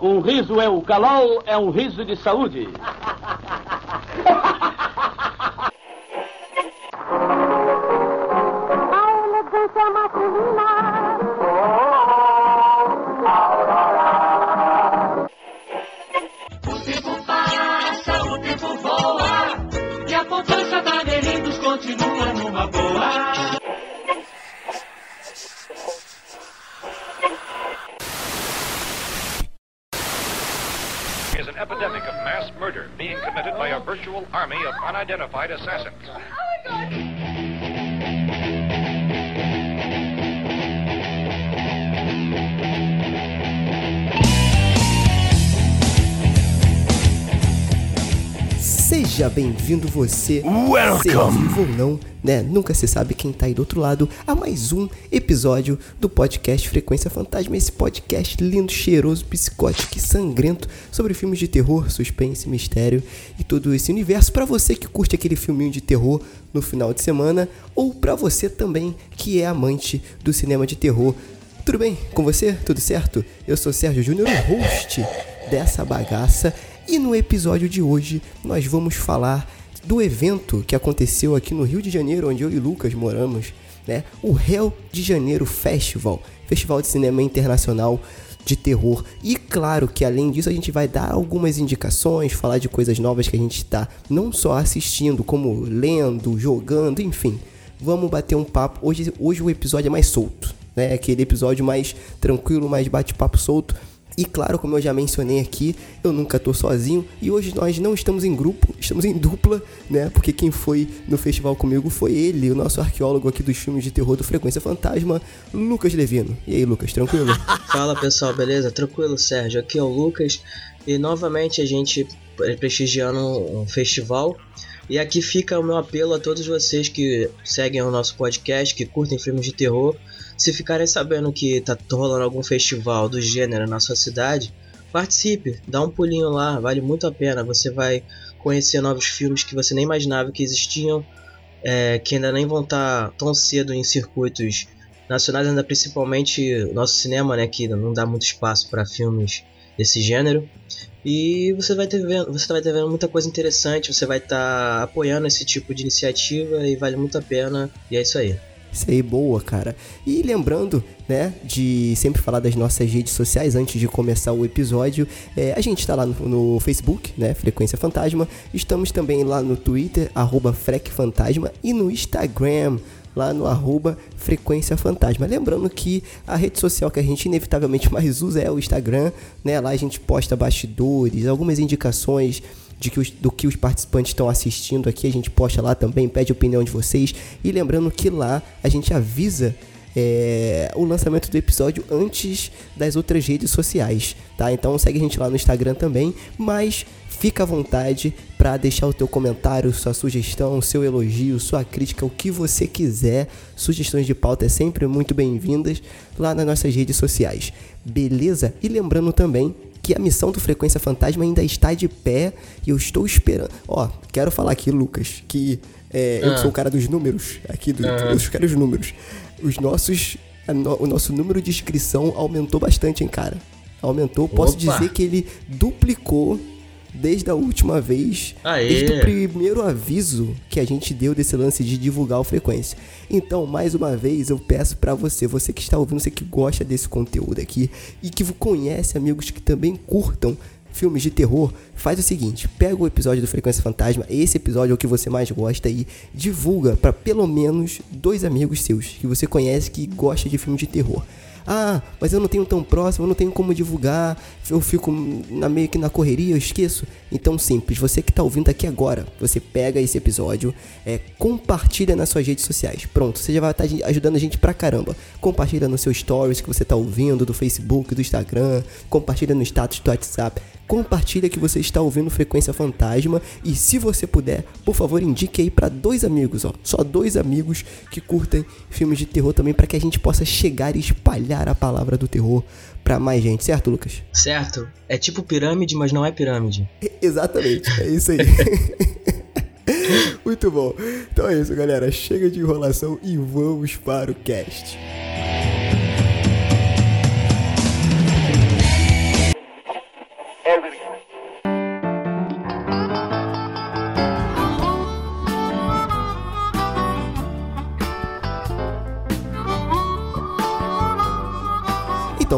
Um riso é o calol, é um riso de saúde. Unidentified assassins. Bem-vindo você, seja vivo ou não, né? Nunca se sabe quem tá aí do outro lado a mais um episódio do podcast Frequência Fantasma, esse podcast lindo, cheiroso, psicótico e sangrento sobre filmes de terror, suspense, mistério e todo esse universo para você que curte aquele filminho de terror no final de semana ou para você também que é amante do cinema de terror. Tudo bem com você? Tudo certo? Eu sou Sérgio Júnior, o host dessa bagaça. E no episódio de hoje nós vamos falar do evento que aconteceu aqui no Rio de Janeiro, onde eu e Lucas moramos, né? O Rio de Janeiro Festival, Festival de Cinema Internacional de Terror. E claro que além disso a gente vai dar algumas indicações, falar de coisas novas que a gente está não só assistindo, como lendo, jogando, enfim. Vamos bater um papo. Hoje, hoje o episódio é mais solto, né? Aquele episódio mais tranquilo, mais bate-papo solto. E claro, como eu já mencionei aqui, eu nunca tô sozinho e hoje nós não estamos em grupo, estamos em dupla, né? Porque quem foi no festival comigo foi ele, o nosso arqueólogo aqui dos filmes de terror do Frequência Fantasma, Lucas Levino. E aí, Lucas, tranquilo? Fala pessoal, beleza? Tranquilo, Sérgio. Aqui é o Lucas e novamente a gente prestigiando um festival. E aqui fica o meu apelo a todos vocês que seguem o nosso podcast, que curtem filmes de terror. Se ficarem sabendo que tá rolando algum festival do gênero na sua cidade, participe, dá um pulinho lá, vale muito a pena. Você vai conhecer novos filmes que você nem imaginava que existiam, é, que ainda nem vão estar tão cedo em circuitos nacionais, ainda principalmente nosso cinema, né, que não dá muito espaço para filmes desse gênero. E você vai ter vendo, você vai ter vendo muita coisa interessante, você vai estar tá apoiando esse tipo de iniciativa e vale muito a pena. E é isso aí. Isso aí, boa, cara. E lembrando, né, de sempre falar das nossas redes sociais antes de começar o episódio. É, a gente está lá no, no, Facebook, né, Frequência Fantasma. Estamos também lá no Twitter, arroba Fantasma, e no Instagram, lá no arroba Frequência Fantasma. Lembrando que a rede social que a gente inevitavelmente mais usa é o Instagram, né? Lá a gente posta bastidores, algumas indicações de que os, do que os participantes estão assistindo aqui, a gente posta lá também, pede opinião de vocês. E lembrando que lá a gente avisa é, o lançamento do episódio antes das outras redes sociais, tá? Então segue a gente lá no Instagram também, mas fica à vontade para deixar o teu comentário, sua sugestão, seu elogio, sua crítica, o que você quiser. Sugestões de pauta é sempre muito bem-vindas lá nas nossas redes sociais. Beleza? E lembrando também que a missão do Frequência Fantasma ainda está de pé e eu estou esperando. Ó, quero falar aqui, Lucas, que é, eu Ah. sou o cara dos números, aqui do, Ah. eu quero os números. Os nossos, no- o nosso número de inscrição aumentou bastante, hein, cara. Aumentou, posso Opa. dizer que ele duplicou desde a última vez, Aê. desde o primeiro aviso que a gente deu desse lance de divulgar o frequência. Então, mais uma vez, eu peço pra você, você que está ouvindo, você que gosta desse conteúdo aqui e que conhece amigos que também curtam filmes de terror, faz o seguinte, pega o episódio do Frequência Fantasma, esse episódio é o que você mais gosta e divulga pra pelo menos dois amigos seus que você conhece que gosta de filme de terror. Ah, mas eu não tenho tão próximo, eu não tenho como divulgar, eu fico na, meio que na correria, eu esqueço. Então, simples, você que tá ouvindo aqui agora, você pega esse episódio, é, compartilha nas suas redes sociais. Pronto, você já vai estar ajudando a gente pra caramba. Compartilha no seu stories que você tá ouvindo, do Facebook, do Instagram, compartilha no status do WhatsApp. Compartilha que você está ouvindo Frequência Fantasma e se você puder, por favor, indique aí pra dois amigos, ó. Só dois amigos que curtem filmes de terror também para que a gente possa chegar e espalhar a palavra do terror pra mais gente, certo, Lucas? Certo? É tipo pirâmide, mas não é pirâmide. Exatamente, é isso aí. Muito bom. Então é isso, galera. Chega de enrolação e vamos para o cast.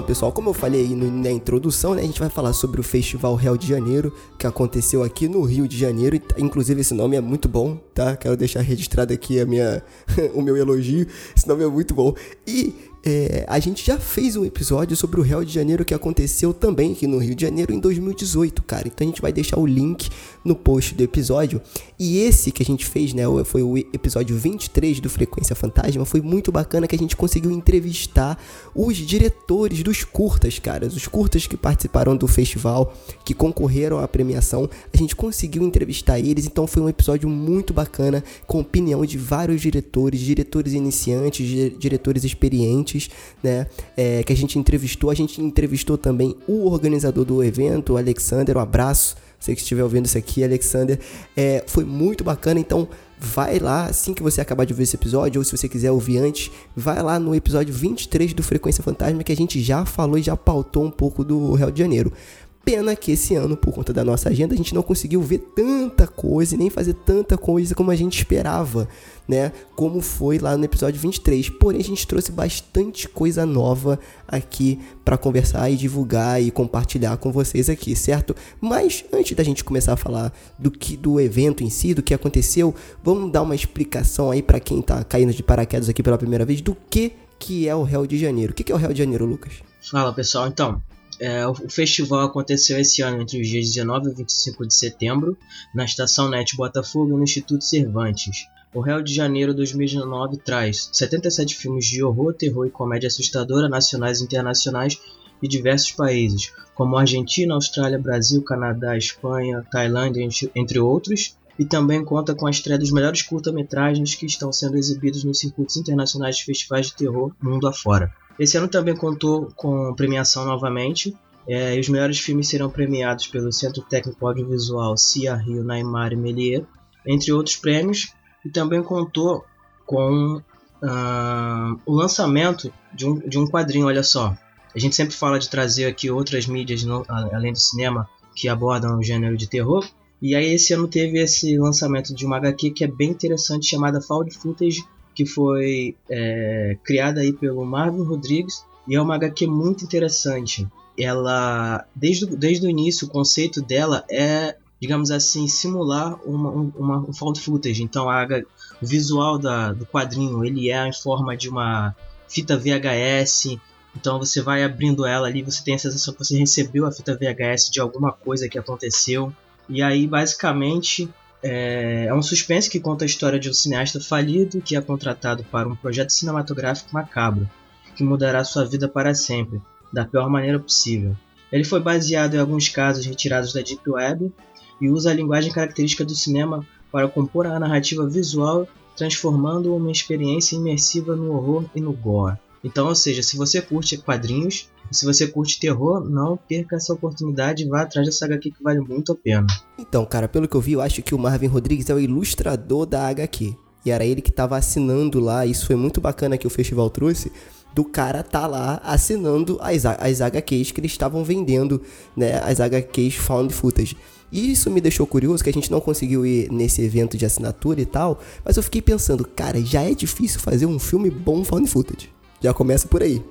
Então, pessoal, como eu falei aí na introdução, né, a gente vai falar sobre o Festival Rio de Janeiro, que aconteceu aqui no Rio de Janeiro. Inclusive, esse nome é muito bom, tá? Quero deixar registrado aqui a minha, o meu elogio. Esse nome é muito bom. E é, a gente já fez um episódio sobre o Rio de Janeiro que aconteceu também aqui no Rio de Janeiro em 2018, cara. Então a gente vai deixar o link no post do episódio. E esse que a gente fez, né, foi o episódio 23 do Frequência Fantasma, foi muito bacana que a gente conseguiu entrevistar os diretores dos curtas, cara. Os curtas que participaram do festival, que concorreram à premiação. A gente conseguiu entrevistar eles, então foi um episódio muito bacana, com opinião de vários diretores, diretores iniciantes, diretores experientes né? É, que a gente entrevistou. A gente entrevistou também o organizador do evento, o Alexander. Um abraço. Você que estiver ouvindo isso aqui, Alexander. É, foi muito bacana, então vai lá assim que você acabar de ver esse episódio, ou se você quiser ouvir antes, vai lá no episódio 23 do Frequência Fantasma que a gente já falou e já pautou um pouco do Rio de Janeiro. Pena que esse ano, por conta da nossa agenda, a gente não conseguiu ver tanta coisa e nem fazer tanta coisa como a gente esperava, né? Como foi lá no episódio 23. Porém, a gente trouxe bastante coisa nova aqui para conversar e divulgar e compartilhar com vocês aqui, certo? Mas antes da gente começar a falar do que do evento em si, do que aconteceu, vamos dar uma explicação aí para quem tá caindo de paraquedas aqui pela primeira vez do que que é o Rio de Janeiro. O que, que é o Rio de Janeiro, Lucas? Fala pessoal, então, é, o festival aconteceu esse ano entre os dias 19 e 25 de setembro, na Estação NET Botafogo e no Instituto Cervantes. O Rio de Janeiro 2019 traz 77 filmes de horror, terror e comédia assustadora nacionais e internacionais de diversos países, como Argentina, Austrália, Brasil, Canadá, Espanha, Tailândia, entre outros, e também conta com a estreia dos melhores curta-metragens que estão sendo exibidos nos circuitos internacionais de festivais de terror mundo afora. Esse ano também contou com premiação novamente. É, os melhores filmes serão premiados pelo Centro Técnico Audiovisual Cia Rio, Neymar e Melier, entre outros prêmios, e também contou com uh, o lançamento de um, de um quadrinho. Olha só, a gente sempre fala de trazer aqui outras mídias no, além do cinema que abordam o gênero de terror. E aí esse ano teve esse lançamento de uma HQ que é bem interessante chamada Found Footage que foi é, criada aí pelo Marvin Rodrigues e é uma HQ muito interessante. Ela, desde, desde o início, o conceito dela é, digamos assim, simular uma, uma, um found footage. Então, a, o visual da, do quadrinho ele é em forma de uma fita VHS. Então, você vai abrindo ela ali, você tem a sensação que você recebeu a fita VHS de alguma coisa que aconteceu. E aí, basicamente, é, é um suspense que conta a história de um cineasta falido que é contratado para um projeto cinematográfico macabro, que mudará sua vida para sempre, da pior maneira possível. Ele foi baseado em alguns casos retirados da Deep Web e usa a linguagem característica do cinema para compor a narrativa visual, transformando uma experiência imersiva no horror e no gore. Então, ou seja, se você curte quadrinhos, se você curte terror, não perca essa oportunidade e vá atrás dessa HQ que vale muito a pena. Então, cara, pelo que eu vi, eu acho que o Marvin Rodrigues é o ilustrador da HQ. E era ele que estava assinando lá, isso foi muito bacana que o festival trouxe, do cara tá lá assinando as, as HQs que eles estavam vendendo, né, as HQs Found Footage. E isso me deixou curioso, que a gente não conseguiu ir nesse evento de assinatura e tal, mas eu fiquei pensando, cara, já é difícil fazer um filme bom Found Footage. Já começa por aí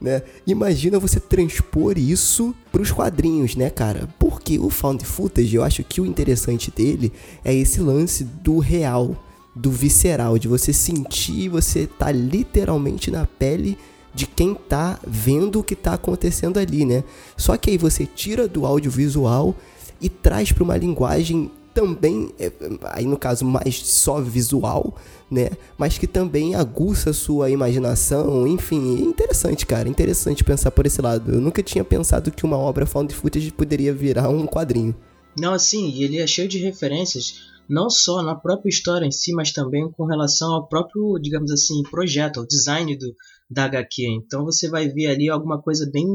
né? Imagina você transpor isso para os quadrinhos, né, cara? Porque o found footage, eu acho que o interessante dele é esse lance do real, do visceral, de você sentir, você tá literalmente na pele de quem tá vendo o que tá acontecendo ali, né? Só que aí você tira do audiovisual e traz para uma linguagem também, é, aí no caso mais só visual, né? Mas que também aguça a sua imaginação, enfim, é interessante, cara, interessante pensar por esse lado. Eu nunca tinha pensado que uma obra found footage poderia virar um quadrinho. Não, assim, ele é cheio de referências, não só na própria história em si, mas também com relação ao próprio, digamos assim, projeto, ao design do, da HQ. Então você vai ver ali alguma coisa bem,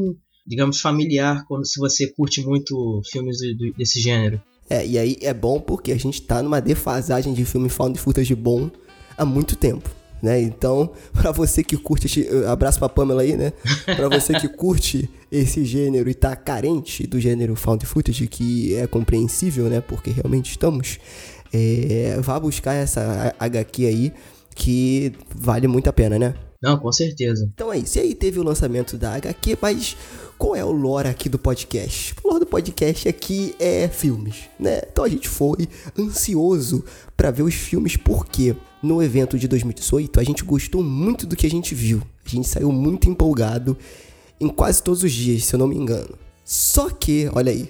digamos, familiar quando se você curte muito filmes do, do, desse gênero. É, e aí é bom porque a gente tá numa defasagem de filme found footage bom há muito tempo. Né? Então, para você que curte, abraço pra Pamela aí, né? Para você que curte esse gênero e tá carente do gênero found footage, que é compreensível, né? Porque realmente estamos, é, vá buscar essa HQ aí, que vale muito a pena, né? Não, com certeza. Então é isso. E aí teve o lançamento da HQ, mas qual é o lore aqui do podcast? O lore do podcast aqui é filmes, né? Então a gente foi ansioso para ver os filmes porque no evento de 2018 a gente gostou muito do que a gente viu. A gente saiu muito empolgado em quase todos os dias, se eu não me engano. Só que, olha aí,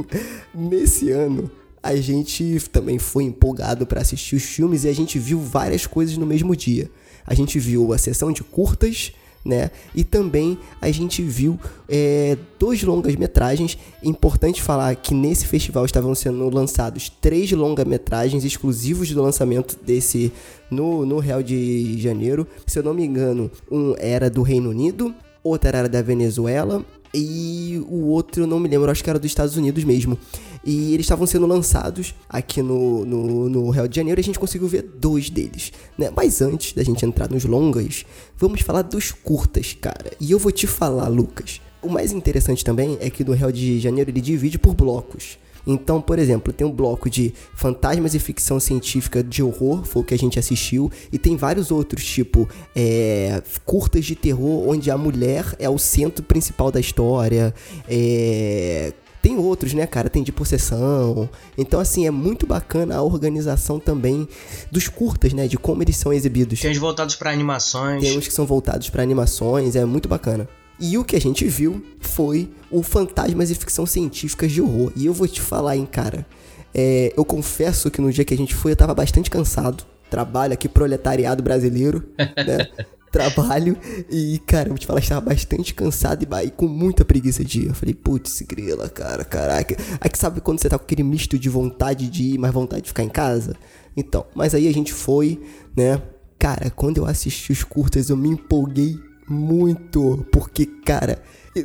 nesse ano a gente também foi empolgado para assistir os filmes e a gente viu várias coisas no mesmo dia. A gente viu a sessão de curtas, né? E também a gente viu é, dois longas-metragens. Importante falar que nesse festival estavam sendo lançados três longa-metragens exclusivos do lançamento desse no, no Real de Janeiro. Se eu não me engano, um era do Reino Unido, outro era da Venezuela e o outro não me lembro, acho que era dos Estados Unidos mesmo. E eles estavam sendo lançados aqui no, no, no Rio de Janeiro e a gente conseguiu ver dois deles, né? Mas antes da gente entrar nos longas, vamos falar dos curtas, cara. E eu vou te falar, Lucas. O mais interessante também é que no Rio de Janeiro ele divide por blocos. Então, por exemplo, tem um bloco de fantasmas e ficção científica de horror, foi o que a gente assistiu, e tem vários outros, tipo é, curtas de terror, onde a mulher é o centro principal da história, é, tem outros, né, cara? Tem de possessão. Então, assim, é muito bacana a organização também dos curtas, né? De como eles são exibidos. Tem os voltados para animações. Tem uns que são voltados para animações, é muito bacana. E o que a gente viu foi o Fantasmas e Ficção Científicas de Horror. E eu vou te falar, hein, cara. É, eu confesso que no dia que a gente foi eu tava bastante cansado. Trabalho aqui, proletariado brasileiro, né? Trabalho e, cara, eu vou te falar, estava bastante cansado e, e, com muita preguiça de ir. Eu falei, putz, grila, cara, caraca. Aí que sabe quando você tá com aquele misto de vontade de ir, mas vontade de ficar em casa? Então, mas aí a gente foi, né? Cara, quando eu assisti os curtas, eu me empolguei muito, porque, cara,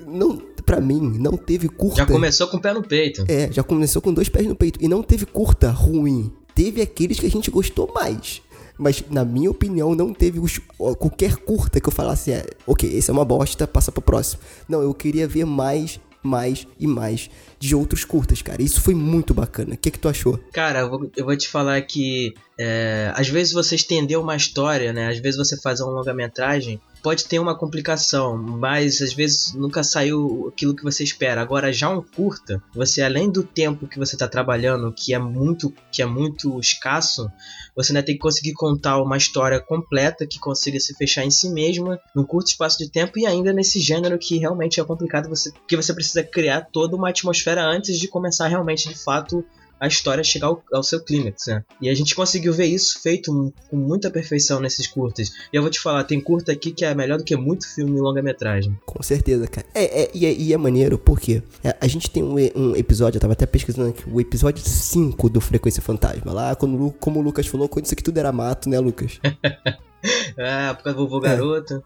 não, para mim, não teve curta. Já começou com o pé no peito. É, já começou com dois pés no peito. E não teve curta ruim. Teve aqueles que a gente gostou mais. Mas, na minha opinião, não teve os, qualquer curta que eu falasse, é, ok, esse é uma bosta, passa pro próximo. Não, eu queria ver mais, mais e mais de outros curtas, cara. Isso foi muito bacana. O que, que tu achou? Cara, eu vou, eu vou te falar que é, às vezes você estender uma história, né? Às vezes você faz uma longa-metragem pode ter uma complicação, mas às vezes nunca saiu aquilo que você espera. Agora já um curta, você além do tempo que você está trabalhando, que é muito que é muito escasso, você ainda tem que conseguir contar uma história completa que consiga se fechar em si mesma num curto espaço de tempo e ainda nesse gênero que realmente é complicado você, porque você precisa criar toda uma atmosfera antes de começar realmente de fato a história chegar ao, ao seu clímax, né? E a gente conseguiu ver isso feito com muita perfeição nesses curtas. E eu vou te falar, tem curta aqui que é melhor do que muito filme longa-metragem. Com certeza, cara. É, é, e, é, e é maneiro porque é, a gente tem um, um, episódio, eu tava até pesquisando aqui, o episódio 5 do Frequência Fantasma. Lá, quando, como o Lucas falou, quando isso aqui tudo era mato, né, Lucas? ah, por causa do vovô garoto.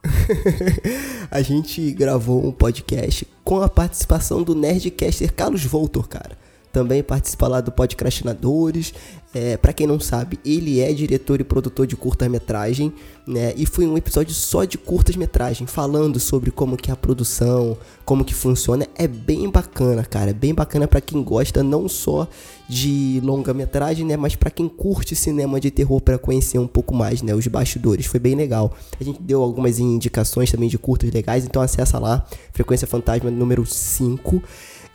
a gente gravou um podcast com a participação do Nerdcaster Carlos Voltor, cara também participa lá do Podcrastinadores. É, para quem não sabe, ele é diretor e produtor de curta-metragem, né? E foi um episódio só de curtas-metragem, falando sobre como que é a produção, como que funciona. É bem bacana, cara. É bem bacana para quem gosta não só de longa-metragem, né? Mas para quem curte cinema de terror para conhecer um pouco mais, né? Os bastidores. Foi bem legal. A gente deu algumas indicações também de curtas legais, então acessa lá, Frequência Fantasma número 5.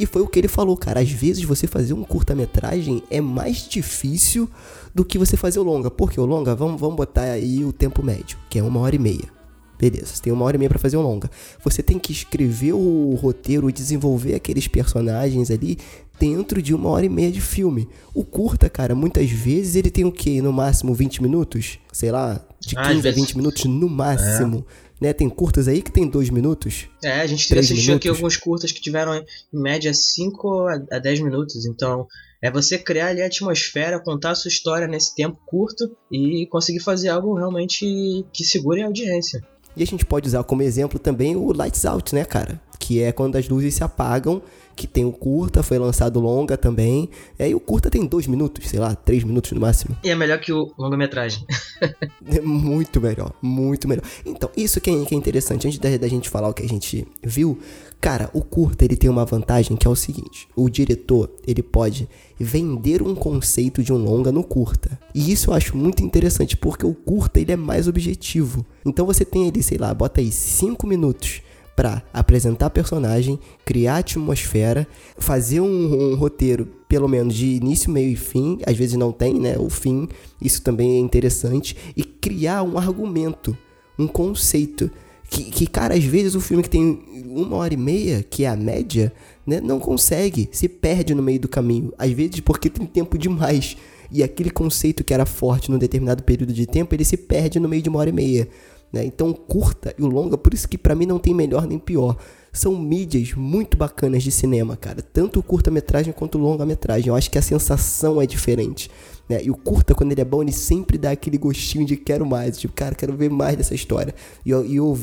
E foi o que ele falou, cara. Às vezes você fazer um curta-metragem é mais difícil do que você fazer o longa. Porque o longa, vamos, vamos botar aí o tempo médio, que é uma hora e meia. Beleza, você tem uma hora e meia para fazer um longa. Você tem que escrever o roteiro e desenvolver aqueles personagens ali dentro de uma hora e meia de filme. O curta, cara, muitas vezes ele tem o quê? No máximo 20 minutos? Sei lá, de 15 ah, a 20 minutos no máximo. É né? Tem curtas aí que tem dois minutos. É, a gente assistiu minutos. aqui alguns curtas que tiveram em média 5 a 10 minutos. Então, é você criar ali a atmosfera, contar a sua história nesse tempo curto e conseguir fazer algo realmente que segure a audiência. E a gente pode usar como exemplo também o Lights Out, né, cara? que é quando as luzes se apagam, que tem o curta, foi lançado longa também. E aí o curta tem dois minutos, sei lá, três minutos no máximo. E é melhor que o longa-metragem. é muito melhor, muito melhor. Então, isso que é, que é interessante, antes da, da gente falar o que a gente viu, cara, o curta ele tem uma vantagem que é o seguinte: o diretor ele pode vender um conceito de um longa no curta. E isso eu acho muito interessante, porque o curta ele é mais objetivo. Então você tem ali, sei lá, bota aí cinco minutos para apresentar personagem, criar atmosfera, fazer um, um, roteiro pelo menos de início, meio e fim, às vezes não tem, né, o fim, isso também é interessante e criar um argumento, um conceito que, que cara, às vezes o filme que tem uma hora e meia, que é a média, né, não consegue, se perde no meio do caminho, às vezes porque tem tempo demais. E aquele conceito que era forte num determinado período de tempo, ele se perde no meio de uma hora e meia. Né? Então, o curta e o longa, por isso que para mim não tem melhor nem pior. São mídias muito bacanas de cinema, cara. Tanto o curta-metragem quanto o longa-metragem. Eu acho que a sensação é diferente. Né? E o curta, quando ele é bom, ele sempre dá aquele gostinho de quero mais. Tipo, cara, quero ver mais dessa história. E eu, eu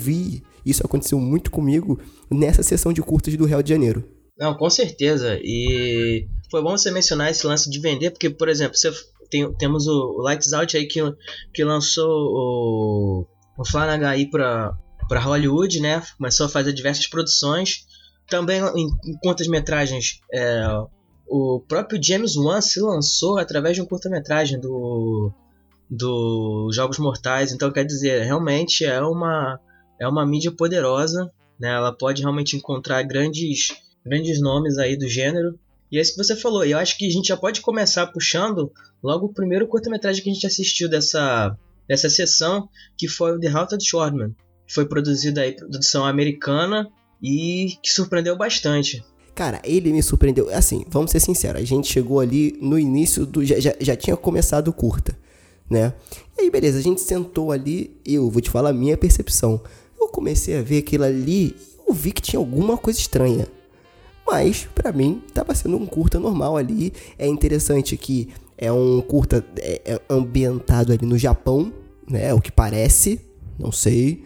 isso aconteceu muito comigo nessa sessão de curtas do Rio de Janeiro. Não, com certeza. E foi bom você mencionar esse lance de vender, porque, por exemplo, você tem, temos o Lights Out aí que, que lançou o o Flanagan para para Hollywood, né? Começou a fazer diversas produções. Também em, em curtas-metragens, é, o próprio James Wan se lançou através de um curta-metragem do do Jogos Mortais. Então, quer dizer, realmente é uma é uma mídia poderosa, né? Ela pode realmente encontrar grandes grandes nomes aí do gênero. E é isso que você falou. E eu acho que a gente já pode começar puxando logo o primeiro curta-metragem que a gente assistiu dessa dessa sessão, que foi o The Haunted Shortman. Foi produzido aí, produção americana e que surpreendeu bastante. Cara, ele me surpreendeu. Assim, vamos ser sinceros, a gente chegou ali no início do. Já, já, já tinha começado curta, né? E aí, beleza, a gente sentou ali, eu vou te falar a minha percepção. Eu comecei a ver aquilo ali, eu vi que tinha alguma coisa estranha. Mas, para mim, tava sendo um curta normal ali. É interessante que é um curta é, é ambientado ali no Japão, né? É o que parece, não sei.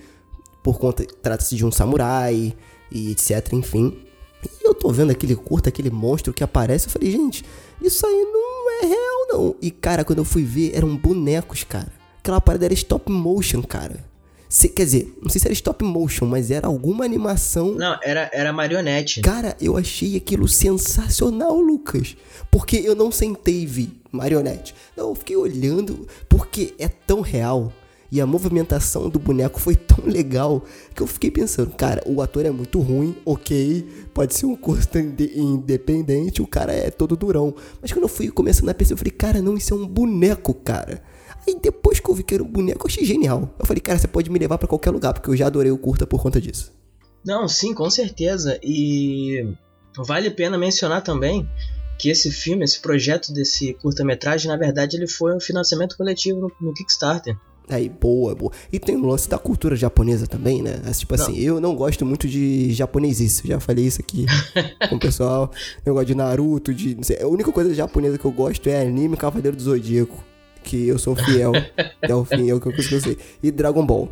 Por conta, trata-se de um samurai e etc, enfim. E eu tô vendo aquele curta, aquele monstro que aparece, eu falei, gente, isso aí não é real não. E cara, quando eu fui ver, eram bonecos, cara. Aquela parada era stop motion, cara. Se, quer dizer, não sei se era stop motion, mas era alguma animação. Não, era, era marionete. Cara, eu achei aquilo sensacional, Lucas. Porque eu não sentei e vi marionete. Não, eu fiquei olhando porque é tão real. E a movimentação do boneco foi tão legal que eu fiquei pensando, cara, o ator é muito ruim, ok, pode ser um curso independente, o cara é todo durão. Mas quando eu fui começando a perceber, eu falei, cara, não, isso é um boneco, cara. Aí depois que eu vi que era um boneco, eu achei genial. Eu falei, cara, você pode me levar para qualquer lugar, porque eu já adorei o curta por conta disso. Não, sim, com certeza. E vale a pena mencionar também que esse filme, esse projeto desse curta-metragem, na verdade, ele foi um financiamento coletivo no, no Kickstarter. Aí, boa, boa. E tem o lance da cultura japonesa também, né? Tipo assim, eu não gosto muito de japonesice. Já falei isso aqui com o pessoal. Eu gosto de Naruto, de. Sei, a única coisa japonesa que eu gosto é anime Cavaleiro do Zodíaco que eu sou fiel até o fim, é o que eu consigo ser. E Dragon Ball,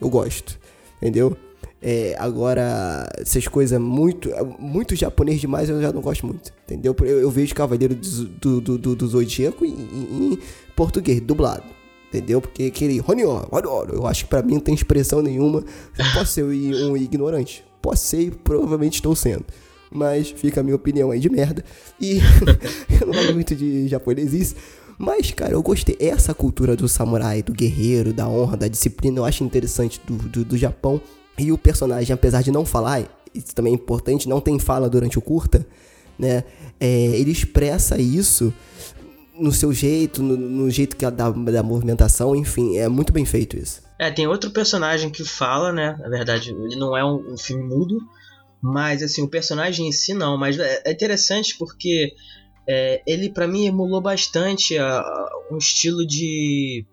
eu gosto, entendeu? É, agora, essas coisas muito, muito japonês demais eu já não gosto muito, entendeu? Eu, eu vejo Cavaleiro do, do, do, do Zodíaco em, em, português, dublado, entendeu? Porque aquele Honyo, eu acho que pra mim não tem expressão nenhuma. Eu posso ser um ignorante, posso ser e provavelmente estou sendo. Mas fica a minha opinião aí de merda. E eu não gosto muito de japonês mas, cara, eu gostei. Essa cultura do samurai, do guerreiro, da honra, da disciplina, eu acho interessante do, do, do Japão. E o personagem, apesar de não falar, isso também é importante, não tem fala durante o curta, né? É, ele expressa isso no seu jeito, no, no jeito que da, da movimentação, enfim, é muito bem feito isso. É, tem outro personagem que fala, né? Na verdade, ele não é um, um filme mudo, mas assim, o personagem em si não. Mas é, é interessante porque é, ele para mim emulou bastante a, a, um estilo de,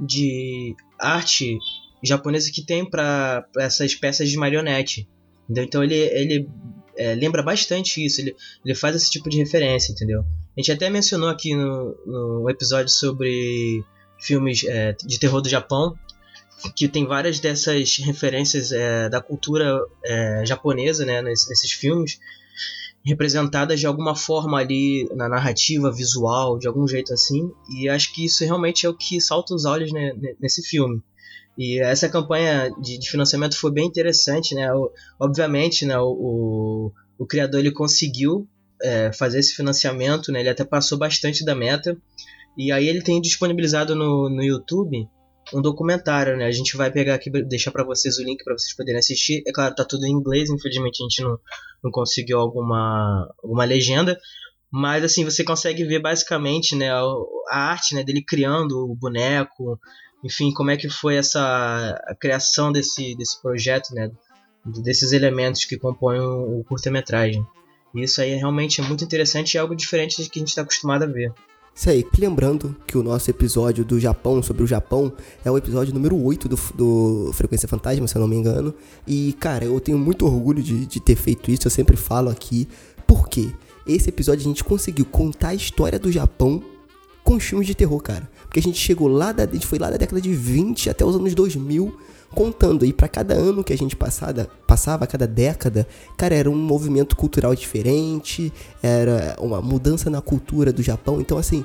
de arte japonesa que tem para essas peças de marionete. Entendeu? Então ele, ele é, lembra bastante isso, ele, ele faz esse tipo de referência, entendeu? A gente até mencionou aqui no, no episódio sobre filmes é, de terror do Japão que tem várias dessas referências é, da cultura é, japonesa né, nesses, nesses filmes, representadas de alguma forma ali na narrativa visual, de algum jeito assim, e acho que isso realmente é o que salta os olhos né, nesse filme. E essa campanha de, de, financiamento foi bem interessante, né? O, obviamente, né, o, o, o, criador ele conseguiu é, fazer esse financiamento, né? Ele até passou bastante da meta. E aí ele tem disponibilizado no, no YouTube um documentário, né? A gente vai pegar aqui, deixar para vocês o link para vocês poderem assistir. É claro, tá tudo em inglês, infelizmente a gente não, não conseguiu alguma, alguma legenda. Mas assim, você consegue ver basicamente né, a, arte né, dele criando o boneco, enfim, como é que foi essa a criação desse, desse projeto, né? Desses elementos que compõem o, curta-metragem. Isso aí realmente é muito interessante e é algo diferente do que a gente está acostumado a ver. Isso aí, lembrando que o nosso episódio do Japão, sobre o Japão, é o episódio número 8 do, do Frequência Fantasma, se eu não me engano. E, cara, eu tenho muito orgulho de, de ter feito isso, eu sempre falo aqui. Por quê? Esse episódio a gente conseguiu contar a história do Japão com filmes de terror, cara. Porque a gente chegou lá, da, a gente foi lá da década de 20 até os anos 2000 contando. E para cada ano que a gente passada, passava, cada década, cara, era um movimento cultural diferente, era uma mudança na cultura do Japão. Então, assim,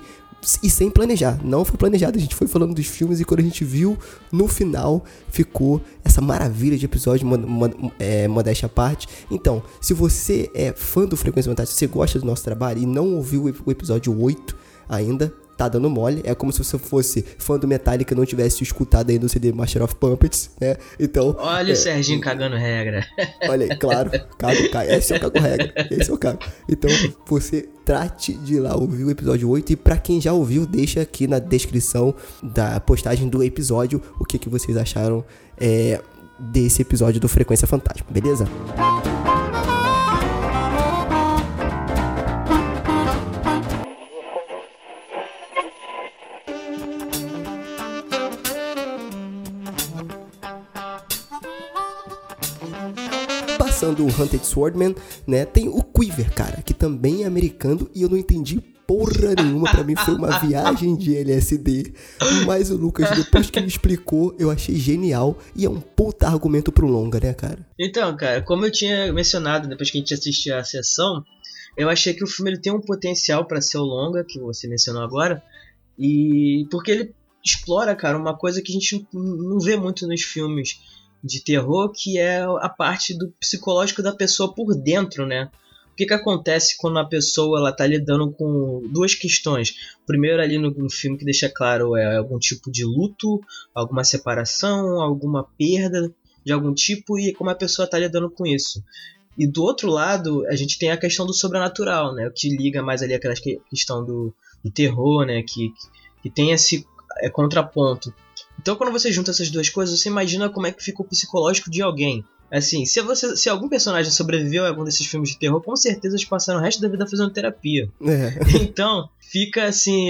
e sem planejar, não foi planejado, a gente foi falando dos filmes e quando a gente viu, no final ficou essa maravilha de episódio, mod, mod, é, modéstia à parte. Então, se você é fã do Frequência Fantástica, se você gosta do nosso trabalho e não ouviu o episódio 8 ainda, tá dando mole. É como se você fosse fã do Metallica e não tivesse escutado ainda o CD Master of Puppets, né? Então. Olha é, o Serginho cagando regra. Olha aí, claro, cago, cago. Esse é o cago regra. Esse é o cago. Então, você trate de ir lá ouvir o episódio 8 e para quem já ouviu, deixa aqui na descrição da postagem do episódio o que, que vocês acharam é, desse episódio do Frequência Fantasma, beleza? Passando o Hunted Swordman, né? Tem o Quiver, cara, que também é americano e eu não entendi porra nenhuma. Pra mim foi uma viagem de LSD. Mas o Lucas, depois que me explicou, eu achei genial e é um puta argumento pro longa, né, cara? Então, cara, como eu tinha mencionado depois que a gente assistiu a sessão, eu achei que o filme ele tem um potencial para ser o longa, que você mencionou agora, e porque ele explora, cara, uma coisa que a gente não vê muito nos filmes de terror, que é a parte do psicológico da pessoa por dentro, né? O que, que acontece quando a pessoa ela tá lidando com duas questões? Primeiro ali no, no filme que deixa claro é algum tipo de luto, alguma separação, alguma perda de algum tipo e como a pessoa está lidando com isso. E do outro lado, a gente tem a questão do sobrenatural, né? O que liga mais ali aquela questão do, do terror, né? Que, que tem esse é, contraponto então, quando você junta essas duas coisas, você imagina como é que fica o psicológico de alguém. Assim, se, você, se algum personagem sobreviveu a algum desses filmes de terror, com certeza eles passaram o resto da vida fazendo terapia. É. Então, fica assim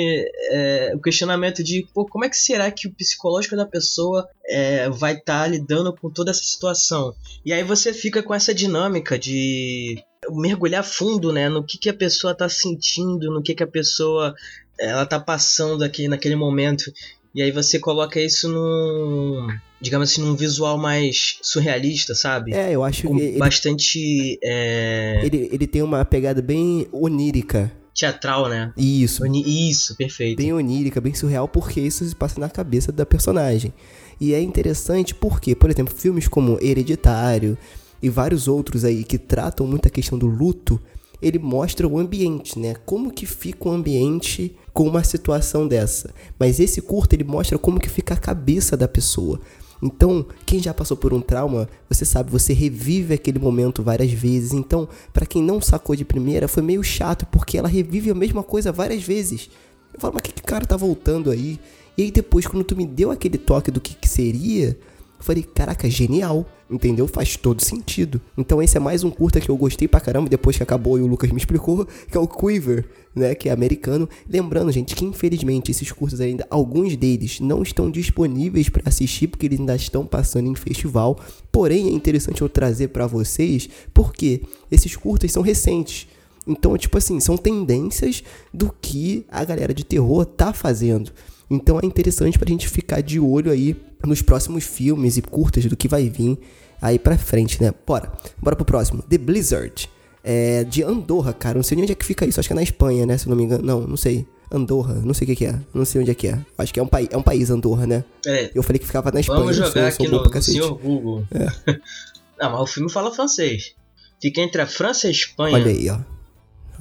é, o questionamento de pô, como é que será que o psicológico da pessoa é, vai estar tá lidando com toda essa situação e aí você fica com essa dinâmica de mergulhar fundo né no que, que a pessoa está sentindo no que, que a pessoa ela tá passando aqui naquele momento e aí você coloca isso num. Digamos assim, num visual mais surrealista, sabe? É, eu acho que. Ele, bastante. É... Ele, ele tem uma pegada bem onírica. Teatral, né? Isso. Oni isso, perfeito. Bem onírica, bem surreal, porque isso se passa na cabeça da personagem. E é interessante porque, por exemplo, filmes como Hereditário e vários outros aí que tratam muito a questão do luto, ele mostra o ambiente, né? Como que fica o ambiente com uma situação dessa. Mas esse curto ele mostra como que fica a cabeça da pessoa. Então, quem já passou por um trauma, você sabe, você revive aquele momento várias vezes. Então, para quem não sacou de primeira, foi meio chato porque ela revive a mesma coisa várias vezes. Eu falo, mas que, que cara tá voltando aí? E aí depois, quando tu me deu aquele toque do que, que seria, eu falei, caraca, genial, entendeu? Faz todo sentido. Então esse é mais um curta que eu gostei pra caramba, depois que acabou e o Lucas me explicou, que é o Quiver, né, que é americano. Lembrando, gente, que infelizmente esses curtas ainda, alguns deles não estão disponíveis para assistir, porque eles ainda estão passando em festival. Porém, é interessante eu trazer para vocês, porque esses curtas são recentes. Então, tipo assim, são tendências do que a galera de terror tá fazendo. Então é interessante pra gente ficar de olho aí nos próximos filmes e curtas do que vai vir aí pra frente, né? Bora, bora pro próximo. The Blizzard. É de Andorra, cara. Não sei nem onde é que fica isso. Acho que é na Espanha, né? Se não me engano. Não, não sei. Andorra, não sei o que, que é. Não sei onde é que é. Acho que é um, país, é um país, Andorra, né? É, Eu falei que ficava na Espanha. vamos jogar sou- sou aqui bom no, no senhor Google. Não, mas o filme fala francês. Fica entre a França e a Espanha. Olha aí, ó.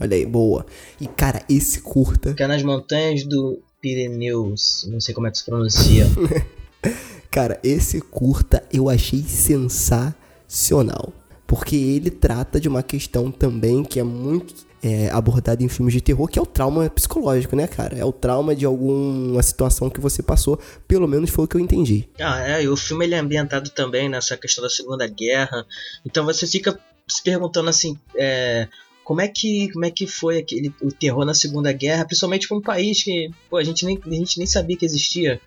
Olha aí, boa. E, cara, esse curta. Fica nas montanhas do Pirineus. Não sei como é que se pronuncia. Cara, esse curta eu achei sensacional. Porque ele trata de uma questão também que é muito é, abordada em filmes de terror, que é o trauma psicológico, né, cara? É o trauma de alguma situação que você passou. Pelo menos foi o que eu entendi. ah, é. E o filme ele é ambientado também nessa questão da Segunda Guerra. Então você fica se perguntando assim. é, como é que como é que foi aquele, o terror na Segunda Guerra, principalmente para um país que pô, a, gente nem, a gente nem sabia que existia.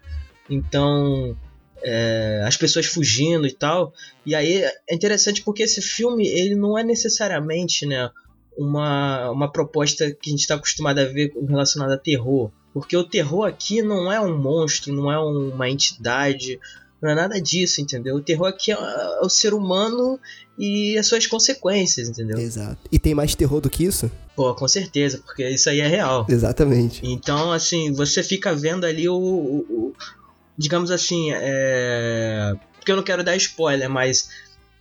Então, é, as pessoas fugindo e tal. E aí é interessante porque esse filme ele não é necessariamente né, uma, uma proposta que a gente está acostumado a ver relacionada a terror. Porque o terror aqui não é um monstro, não é uma entidade, não é nada disso, entendeu? O terror aqui é, é o ser humano e as suas consequências, entendeu? Exato. E tem mais terror do que isso? Pô, com certeza, porque isso aí é real. Exatamente. Então, assim, você fica vendo ali o. o- o- digamos assim, é. Porque eu não quero dar spoiler, mas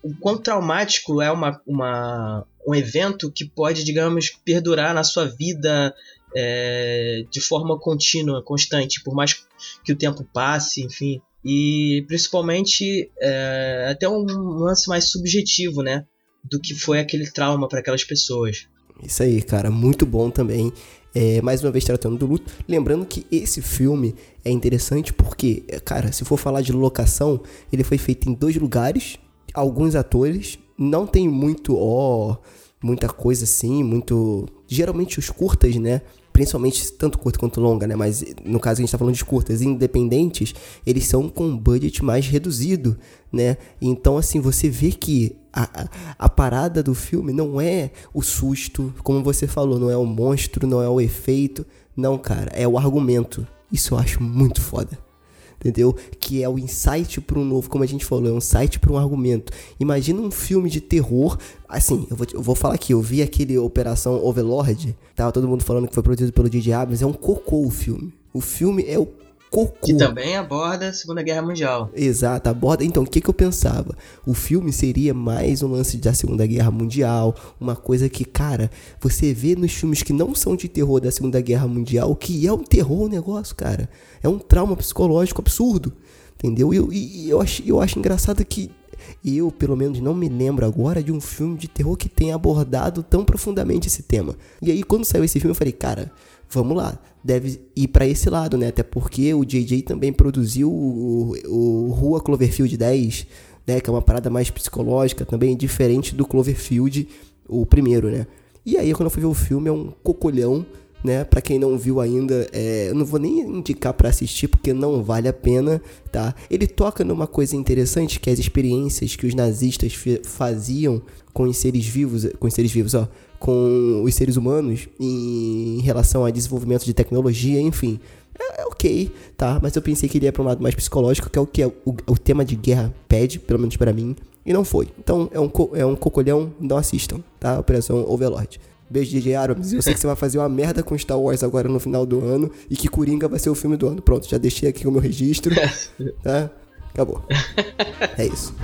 o quão traumático é uma, uma, um evento que pode, digamos, perdurar na sua vida é, de forma contínua, constante, por mais que o tempo passe, enfim. E principalmente é, até um lance mais subjetivo, né? Do que foi aquele trauma para aquelas pessoas. Isso aí, cara, muito bom também. É, mais uma vez tratando do luto. Lembrando que esse filme é interessante porque, cara, se for falar de locação, ele foi feito em dois lugares, alguns atores, não tem muito, ó, muita coisa assim, muito. Geralmente os curtas, né? Principalmente tanto curto quanto longa, né? Mas no caso a gente tá falando de curtas independentes, eles são com um budget mais reduzido, né? Então, assim, você vê que a, a parada do filme não é o susto, como você falou, não é o monstro, não é o efeito. Não, cara, é o argumento. Isso eu acho muito foda. Entendeu? Que é o insight para um novo, como a gente falou, é um insight para um argumento. Imagina um filme de terror. Assim, eu vou, eu vou falar aqui, eu vi aquele Operação Overlord, tava todo mundo falando que foi produzido pelo J.J. Abrams, é um cocô o filme. O filme é o cocô. Que também aborda a Segunda Guerra Mundial. Exato, aborda. Então, o que, que eu pensava? O filme seria mais um lance da Segunda Guerra Mundial, uma coisa que, cara, você vê nos filmes que não são de terror da Segunda Guerra Mundial, que é um terror o negócio, cara. É um trauma psicológico absurdo, entendeu? E eu, e eu, acho, eu acho engraçado que eu, pelo menos, não me lembro agora de um filme de terror que tenha abordado tão profundamente esse tema. E aí, quando saiu esse filme, eu falei, cara, vamos lá, deve ir pra esse lado, né? Até porque o JJ também produziu o, o Rua Cloverfield 10, né? Que é uma parada mais psicológica também, diferente do Cloverfield, o primeiro, né? E aí, quando eu fui ver o filme, é um cocolhão, né? Pra quem não viu ainda, é, eu não vou nem indicar pra assistir porque não vale a pena, tá? Ele toca numa coisa interessante que é as experiências que os nazistas faziam com os seres vivos, com os seres vivos, ó, com os seres humanos em relação a desenvolvimento de tecnologia, enfim. É, é ok, tá? Mas eu pensei que ele ia pra um lado mais psicológico, que é o que é o, o tema de guerra pede, pelo menos pra mim, e não foi. Então é um, é um cocolhão, não assistam, tá? Operação Overlord. Beijo, DJ Abrams. Eu sei que você vai fazer uma merda com Star Wars agora no final do ano e que Coringa vai ser o filme do ano. Pronto, já deixei aqui o meu registro, tá? Acabou. É isso.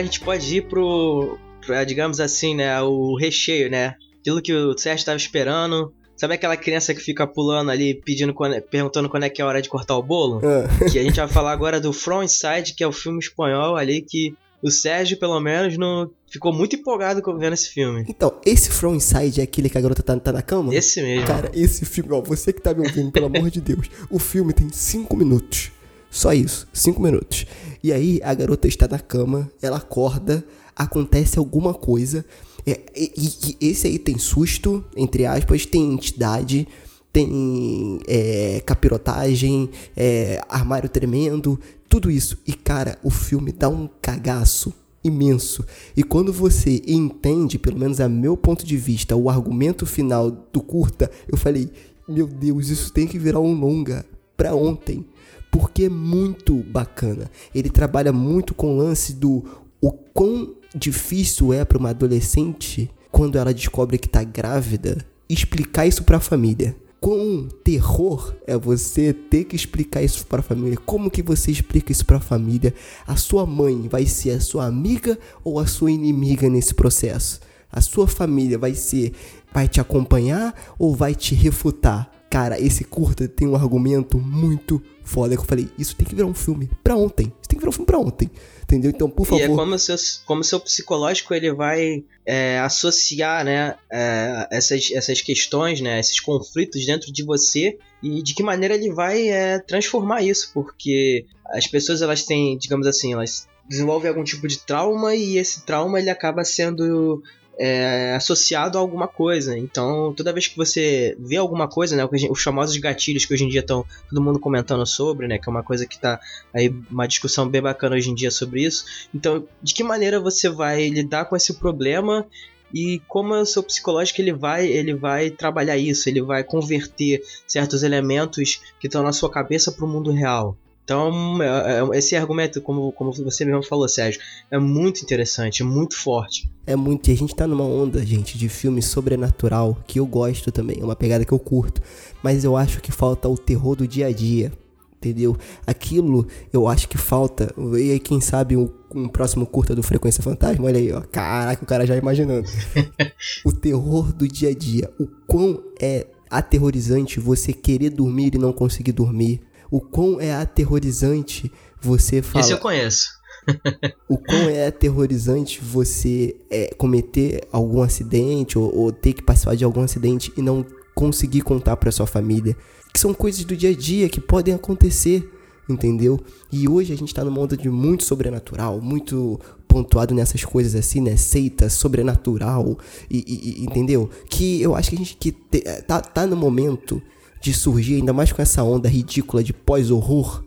Agora a gente pode ir pro, pra, digamos assim, né, o recheio, né? Aquilo que o Sérgio estava esperando. Sabe aquela criança que fica pulando ali, pedindo, quando é- perguntando quando é que é a hora de cortar o bolo? Ah, que a gente vai falar agora do From Inside, que é o filme espanhol ali que o Sérgio, pelo menos, não ficou muito empolgado com- vendo esse filme. Então, esse From Inside é aquele que a garota tá, tá na cama? Esse mesmo. Cara, esse filme, ó, você que tá me ouvindo, pelo amor de Deus, o filme tem 5 minutos. Só isso, 5 minutos. E aí a garota está na cama, ela acorda, acontece alguma coisa. é, e, e- esse aí tem susto, entre aspas, tem entidade, tem é, capirotagem, é, armário tremendo, tudo isso. E cara, o filme dá um cagaço imenso. E quando você entende, pelo menos a meu ponto de vista, o argumento final do curta, eu falei, meu Deus, isso tem que virar um longa pra ontem. Porque é muito bacana. Ele trabalha muito com o lance do o quão difícil é para uma adolescente quando ela descobre que tá grávida explicar isso para a família quão terror é você ter que explicar isso para a família. Como que você explica isso para a família? A sua mãe vai ser a sua amiga ou a sua inimiga nesse processo? A sua família vai ser vai te acompanhar ou vai te refutar? Cara, esse curta tem um argumento muito foda que eu falei, isso tem que virar um filme pra ontem. Isso tem que virar um filme pra ontem. Entendeu? Então, por favor. E é como o seu, como seu psicológico ele vai é, associar né, é, essas, essas questões, né, esses conflitos dentro de você e de que maneira ele vai é, transformar isso, porque as pessoas elas têm, digamos assim, elas desenvolvem algum tipo de trauma e esse trauma ele acaba sendo é, associado a alguma coisa. Então, toda vez que você vê alguma coisa, né, os famosos gatilhos que hoje em dia estão todo mundo comentando sobre, né, que é uma coisa que está aí uma discussão bem bacana hoje em dia sobre isso. Então, de que maneira você vai lidar com esse problema e como o seu psicológico ele vai ele vai trabalhar isso, ele vai converter certos elementos que estão na sua cabeça para o mundo real. Então, é, é, esse argumento, como, como você mesmo falou, Sérgio, é muito interessante, é muito forte. É muito. E a gente tá numa onda, gente, de filme sobrenatural, que eu gosto também, é uma pegada que eu curto. Mas eu acho que falta o terror do dia a dia. Entendeu? Aquilo eu acho que falta. E aí, quem sabe, um, um próximo curta do Frequência Fantasma, olha aí, ó. Caraca, o cara já imaginando. o terror do dia a dia. O quão é aterrorizante você querer dormir e não conseguir dormir o quão é aterrorizante você falar. Isso eu conheço. o quão é aterrorizante você é, cometer algum acidente ou, ou, ter que participar de algum acidente e não conseguir contar para sua família. Que são coisas do dia a dia que podem acontecer, entendeu? E hoje a gente tá numa onda de muito sobrenatural, muito pontuado nessas coisas assim, né? Seita, sobrenatural, e, e, e entendeu? Que eu acho que a gente que te, tá, tá no momento de surgir, ainda mais com essa onda ridícula de pós-horror,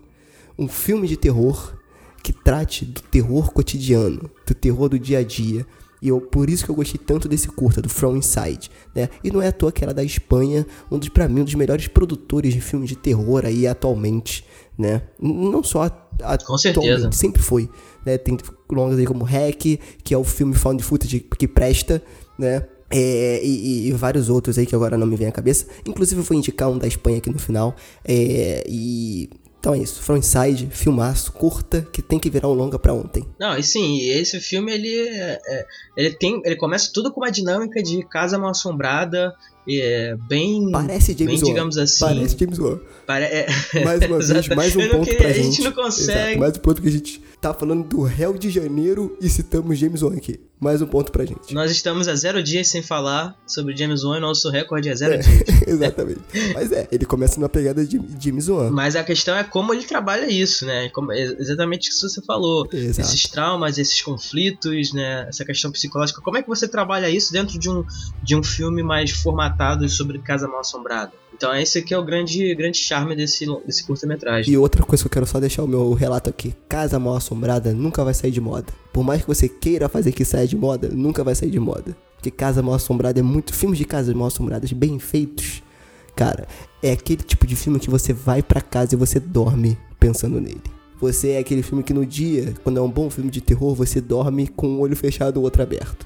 um filme de terror que trate do terror cotidiano, do terror do dia a dia. E eu, por isso que eu gostei tanto desse curta, do From Inside, né? E não é à toa que era da Espanha, um dos, pra mim, um dos melhores produtores de filmes de terror aí atualmente, né? Não só a, Com certeza. sempre foi, né? Tem longas aí como Hack, que é o filme found footage que presta, né? É, e, e, vários outros aí que agora não me vem à cabeça. Inclusive eu vou indicar um da Espanha aqui no final. É, e então é isso, Frontside, filmaço, curta, que tem que virar um longa para ontem. Não, e sim, esse filme ele é, é, ele tem, ele começa tudo com uma dinâmica de casa mal assombrada, é, bem parece James bem, digamos assim. Parece James Wan. Pare... É, mais uma vez, mais um ponto queria, pra gente. A gente não consegue. Exato, mais um ponto que a gente tá falando do réu de janeiro e citamos James Wan aqui. Mais um ponto pra gente. Nós estamos a zero dias sem falar sobre James Wan e nosso recorde é zero é, dias. exatamente. Mas é, ele começa numa pegada de James Wan. Mas a questão é como ele trabalha isso, né? Como, exatamente o que você falou. Exato. Esses traumas, esses conflitos, né? Essa questão psicológica. Como é que você trabalha isso dentro de um, de um filme mais formatado sobre Casa Mal Assombrada? Então esse aqui é o grande, grande charme desse, desse curta-metragem. E outra coisa que eu quero só deixar o meu relato aqui. Casa Mal Assombrada nunca vai sair de moda. Por mais que você queira fazer que saia de moda, nunca vai sair de moda. Porque Casa Mal Assombrada é muito... Filmes de Casas Mal Assombradas bem feitos, cara, é aquele tipo de filme que você vai para casa e você dorme pensando nele. Você é aquele filme que no dia, quando é um bom filme de terror, você dorme com o olho fechado e o outro aberto.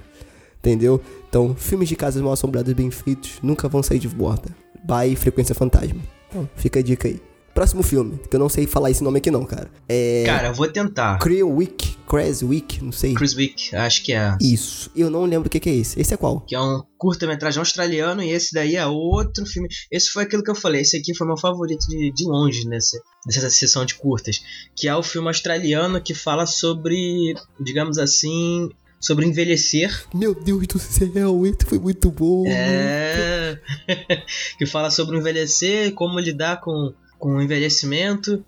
Entendeu? Então, filmes de casas mal assombradas bem feitos nunca vão sair de moda by Frequência Fantasma. Então, fica a dica aí. Próximo filme, que eu não sei falar esse nome aqui não, cara. É... Cara, eu vou tentar. Creelwick, Creswick, não sei. Creswick, acho que é. Isso. Eu não lembro o que, que é esse. Esse é qual? Que é um curta-metragem australiano e esse daí é outro filme. Esse foi aquilo que eu falei. Esse aqui foi meu favorito de, de longe nessa, nessa sessão de curtas. Que é o filme australiano que fala sobre, digamos assim, sobre envelhecer. Meu Deus do céu, esse foi muito bom. É. que fala sobre envelhecer, como lidar com, com o envelhecimento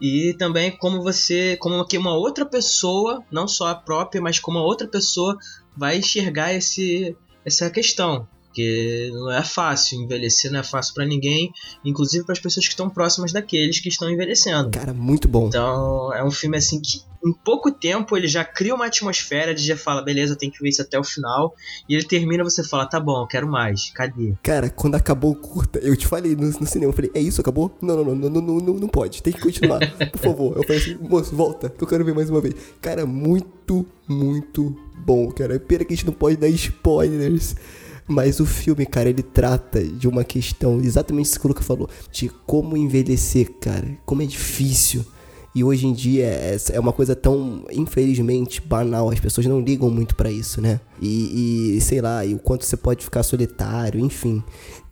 e também como você, como que uma outra pessoa, não só a própria, mas como a outra pessoa vai enxergar esse essa questão. Porque não é fácil, envelhecer não é fácil para ninguém, inclusive para as pessoas que estão próximas daqueles que estão envelhecendo. Cara, muito bom. Então, é um filme assim que em pouco tempo ele já cria uma atmosfera de já fala, beleza, tem que ver isso até o final. E ele termina, você fala, tá bom, eu quero mais, cadê? Cara, quando acabou o curta, eu te falei no, no cinema, eu falei, é isso, acabou? Não, não, não, não, não, não, não pode, tem que continuar, por favor. Eu falei assim, moço, volta, que eu quero ver mais uma vez. Cara, muito, muito bom, cara. Pena que a gente não pode dar spoilers. Mas o filme, cara, ele trata de uma questão, exatamente isso que o Luca falou, de como envelhecer, cara. Como é difícil. E hoje em dia é, uma coisa tão, infelizmente, banal. As pessoas não ligam muito para isso, né? E, e, sei lá, e o quanto você pode ficar solitário, enfim.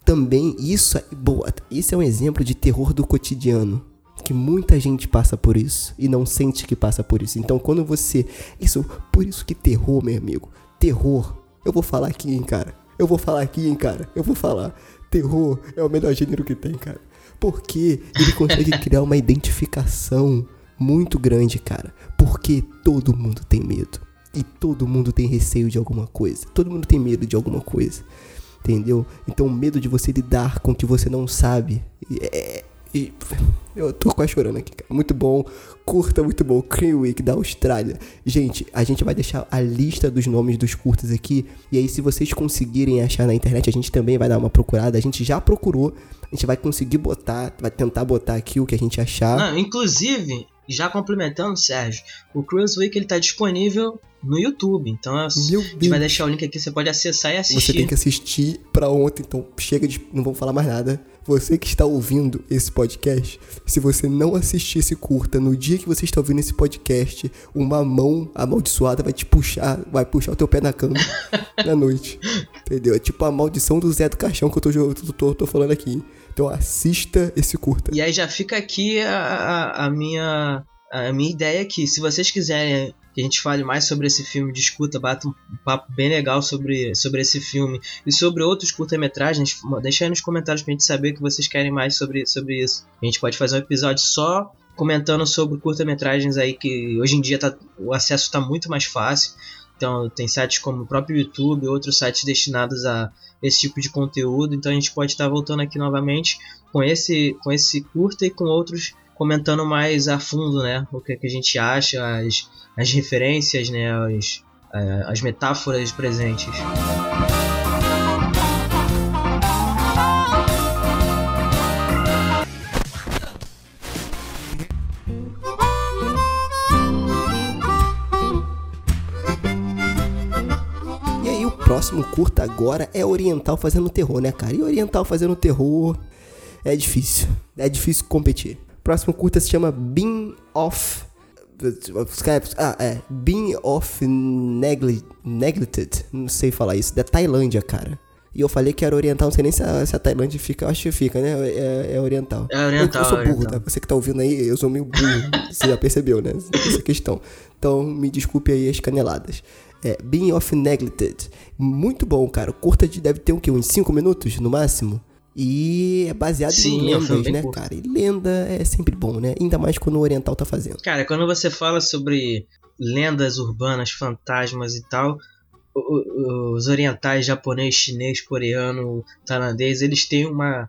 Também isso é, boa, isso é um exemplo de terror do cotidiano. Que muita gente passa por isso e não sente que passa por isso. Então quando você. Isso, por isso que terror, meu amigo. Terror. Eu vou falar aqui, hein, cara. Eu vou falar aqui, hein, cara. Eu vou falar. Terror é o melhor gênero que tem, cara. Porque ele consegue criar uma identificação muito grande, cara. Porque todo mundo tem medo. E todo mundo tem receio de alguma coisa. Todo mundo tem medo de alguma coisa. Entendeu? Então, o medo de você lidar com o que você não sabe. É, e eu tô quase chorando aqui, cara. Muito bom. Curta, muito bom. Creamwick da Austrália. Gente, a gente vai deixar a lista dos nomes dos curtas aqui. E aí, se vocês conseguirem achar na internet, a gente também vai dar uma procurada. A gente já procurou. A gente vai conseguir botar, vai tentar botar aqui o que a gente achar. Não, inclusive, já complementando, Sérgio, o Cruise Week ele tá disponível no YouTube. Então a gente vai deixar o link aqui, você pode acessar e assistir. Você tem que assistir para ontem, então chega de. Não vamos falar mais nada. Você que está ouvindo esse podcast, se você não assistir esse curta no dia que você está ouvindo esse podcast, uma mão amaldiçoada vai te puxar, vai puxar o teu pé na cama na noite. Entendeu? É tipo a maldição do Zé do Caixão que eu tô, tô, tô, tô falando aqui. Então assista esse curta. E aí já fica aqui a, a, a minha a minha ideia que se vocês quiserem que a gente fale mais sobre esse filme, discuta, bata um papo bem legal sobre, sobre esse filme e sobre outros curta-metragens, deixa aí nos comentários pra gente saber que vocês querem mais sobre, sobre isso. A gente pode fazer um episódio só comentando sobre curta-metragens aí que hoje em dia tá, o acesso está muito mais fácil. Então tem sites como o próprio YouTube, outros sites destinados a esse tipo de conteúdo. Então a gente pode estar voltando aqui novamente com esse, com esse curta e com outros comentando mais a fundo, né? O que, é que a gente acha, as, as referências, né? As, é, as metáforas presentes. Próximo curta agora é Oriental fazendo terror, né, cara? E Oriental fazendo terror é difícil. É difícil competir. Próximo curta se chama Beam of. Ah, é. Beam of Negli Neglected. Não sei falar isso. Da Tailândia, cara. E eu falei que era oriental, não sei nem se a, se a Tailândia fica. Eu acho que fica, né? É, é oriental. É oriental. Eu, eu sou burro, oriental. tá? Você que tá ouvindo aí, eu sou meio burro. você já percebeu, né? Essa é questão. Então, me desculpe aí as caneladas. É, Being of Neglected. Muito bom, cara. Curta de, deve ter o quê? Uns 5 minutos no máximo? E é baseado Sim, em um lendas, né, curto. cara? E lenda é sempre bom, né? Ainda mais quando o Oriental tá fazendo. Cara, quando você fala sobre lendas urbanas, fantasmas e tal, os orientais, japonês, chinês, coreano, tailandês, eles têm uma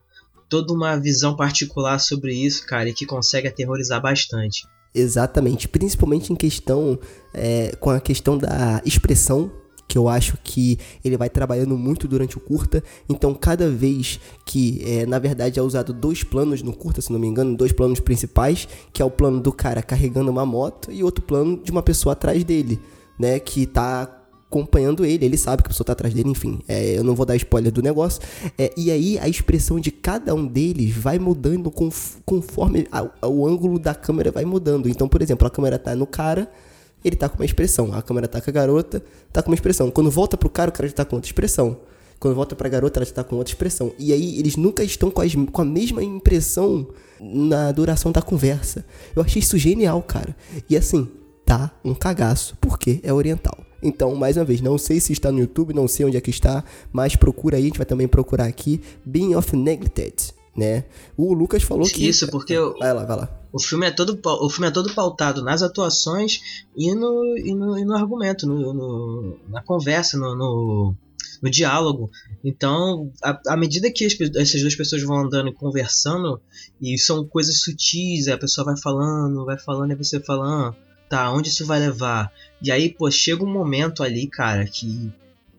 toda uma visão particular sobre isso, cara, e que consegue aterrorizar bastante. Exatamente, principalmente em questão é, com a questão da expressão, que eu acho que ele vai trabalhando muito durante o curta. Então, cada vez que, é, na verdade, é usado dois planos no curta, se não me engano, dois planos principais, que é o plano do cara carregando uma moto e outro plano de uma pessoa atrás dele, né, que tá acompanhando ele, ele sabe que a pessoa tá atrás dele, enfim, é, eu não vou dar spoiler do negócio. É, e aí a expressão de cada um deles vai mudando conf- conforme a- a- o ângulo da câmera vai mudando. Então, por exemplo, a câmera tá no cara, ele tá com uma expressão. A câmera tá com a garota, tá com uma expressão. Quando volta pro cara, o cara já tá com outra expressão. Quando volta pra garota, ela já tá com outra expressão. E aí eles nunca estão com, as- com a mesma impressão na duração da conversa. Eu achei isso genial, cara. E assim, tá um cagaço, porque é oriental. Então, mais uma vez, não sei se está no YouTube, não sei onde é que está, mas procura aí, a gente vai também procurar aqui, Being of Neglected, né? O Lucas falou que... Isso, porque o, Vai lá, vai lá. o filme é todo o filme é todo pautado nas atuações e no, e no, e no argumento, no, no- na conversa, no, no, no diálogo. Então, à medida que as, essas duas pessoas vão andando e conversando, e são coisas sutis, a pessoa vai falando, vai falando, e você fala, ah, tá, onde isso vai levar? E aí, pô, chega um momento ali, cara, que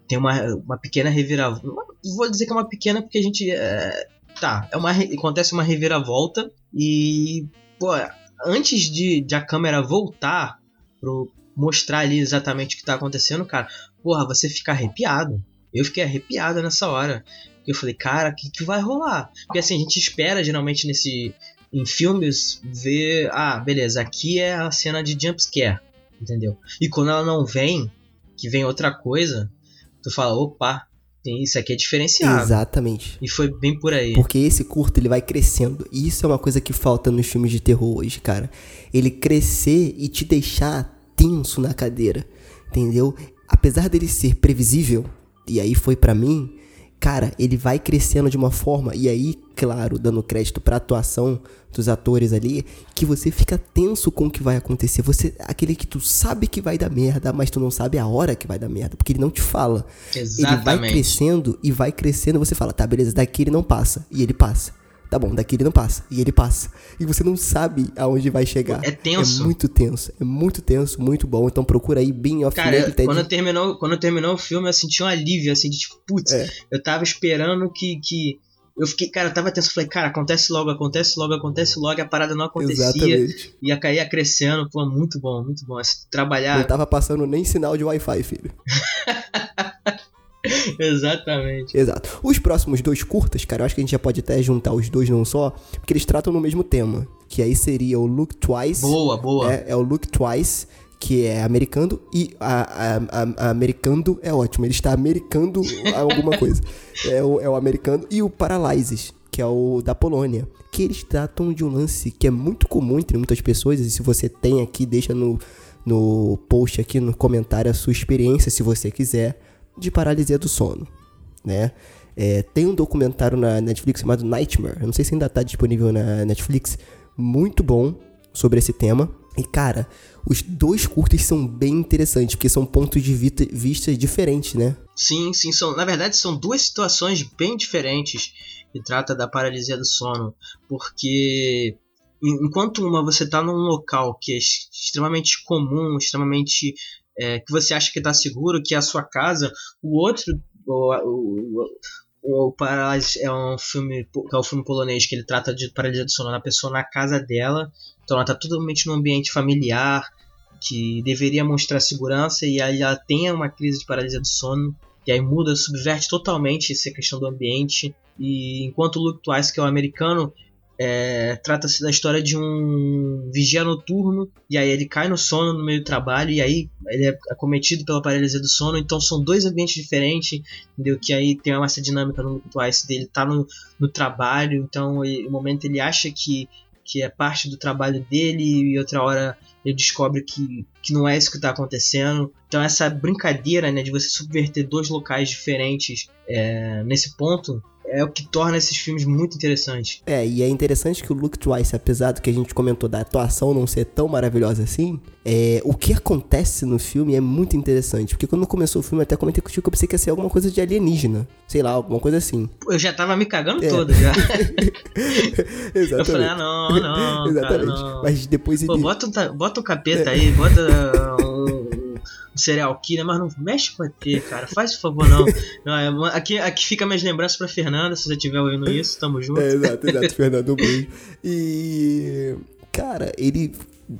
tem uma, uma pequena reviravolta. Vou dizer que é uma pequena porque a gente. É, tá, é uma, acontece uma reviravolta e, pô, antes de, de a câmera voltar pro mostrar ali exatamente o que tá acontecendo, cara, porra, você fica arrepiado. Eu fiquei arrepiado nessa hora. Eu falei, cara, o que, que vai rolar? Porque assim, a gente espera geralmente nesse. Em filmes, ver. Ah, beleza, aqui é a cena de jumpscare. Entendeu? E quando ela não vem, que vem outra coisa, tu fala, opa, isso aqui é diferenciado. Exatamente. E foi bem por aí. Porque esse curto ele vai crescendo. E isso é uma coisa que falta nos filmes de terror hoje, cara. Ele crescer e te deixar tenso na cadeira. Entendeu? Apesar dele ser previsível, e aí foi para mim, cara, ele vai crescendo de uma forma, e aí, claro, dando crédito pra atuação dos atores ali, que você fica tenso com o que vai acontecer. Você, aquele que tu sabe que vai dar merda, mas tu não sabe a hora que vai dar merda, porque ele não te fala. Exatamente. Ele vai crescendo e vai crescendo, você fala, tá, beleza, daqui ele não passa, e ele passa. Tá bom, daqui ele não passa. E ele passa. E você não sabe aonde vai chegar. É tenso. É muito tenso. É muito tenso, muito bom. Então procura aí Being of Cara, Ted. quando, terminou, quando terminou o filme, eu senti um alívio, assim, de tipo, putz, É. eu tava esperando que, que. Eu fiquei, cara, eu tava tenso. Eu falei, cara, acontece logo, acontece logo, acontece logo, e a parada não acontecia. Exatamente. Ia cair crescendo, pô, muito bom, muito bom. Trabalhar. Não tava passando nem sinal de Wi-Fi, filho. Exatamente. Exato. Os próximos dois curtas, cara, eu acho que a gente já pode até juntar os dois num só, porque eles tratam no mesmo tema. Que aí seria o Look Twice. Boa, boa. É, é o Look Twice, que é americano, e a, a, a- a americando é ótimo, ele está americando alguma coisa. É o, é o americano, e o Paralysis, que é o da Polônia. Que eles tratam de um lance que é muito comum entre muitas pessoas, e se você tem aqui, deixa no, no post aqui no comentário a sua experiência, se você quiser, de paralisia do sono, né? É, tem um documentário na Netflix chamado Nightmare, eu não sei se ainda tá disponível na Netflix, muito bom sobre esse tema. E cara, os dois curtas são bem interessantes, porque são pontos de vista, diferentes, né? Sim, sim, são, na verdade são duas situações bem diferentes que trata da paralisia do sono, porque en- enquanto uma você tá num local que é ex- extremamente comum, extremamente é, que você acha que tá seguro, que é a sua casa, o outro, o, o, o, o é um filme, é o filme polonês que ele trata de paralisia do sono da pessoa na casa dela, então ela tá totalmente num ambiente familiar, que deveria mostrar segurança e aí ela tem uma crise de paralisia do sono e aí muda, subverte totalmente essa questão do ambiente. E enquanto o Luke Twice, que é o americano, é, trata-se da história de um vigia noturno e aí ele cai no sono no meio do trabalho e aí ele é acometido pela paralisia do sono, então são dois ambientes diferentes, entendeu? Que aí tem uma essa dinâmica no Twice dele tá no, no trabalho, então no momento ele acha que que é parte do trabalho dele e outra hora ele descobre que, que não é isso que está acontecendo. Então essa brincadeira né, de você subverter dois locais diferentes é, nesse ponto é o que torna esses filmes muito interessantes. É, e é interessante que o Look Twice, apesar do que a gente comentou da atuação não ser tão maravilhosa assim, é, o que acontece no filme é muito interessante. Porque quando começou o filme, até comentei contigo que eu pensei que ia ser alguma coisa de alienígena. Sei lá, alguma coisa assim. Eu já tava me cagando É. todo já. Exatamente. Eu falei, ah não, não, cara, Exatamente. não. Mas depois ele. Pô, bota, um, ta- bota um capeta aí, bota um serial killer, mas não mexe com ET, cara. Faz por favor, não. não é, aqui, aqui fica minhas lembranças pra Fernanda, se você estiver ouvindo isso, tamo junto. É, exato, exato, Fernando um beijo. E. Cara, ele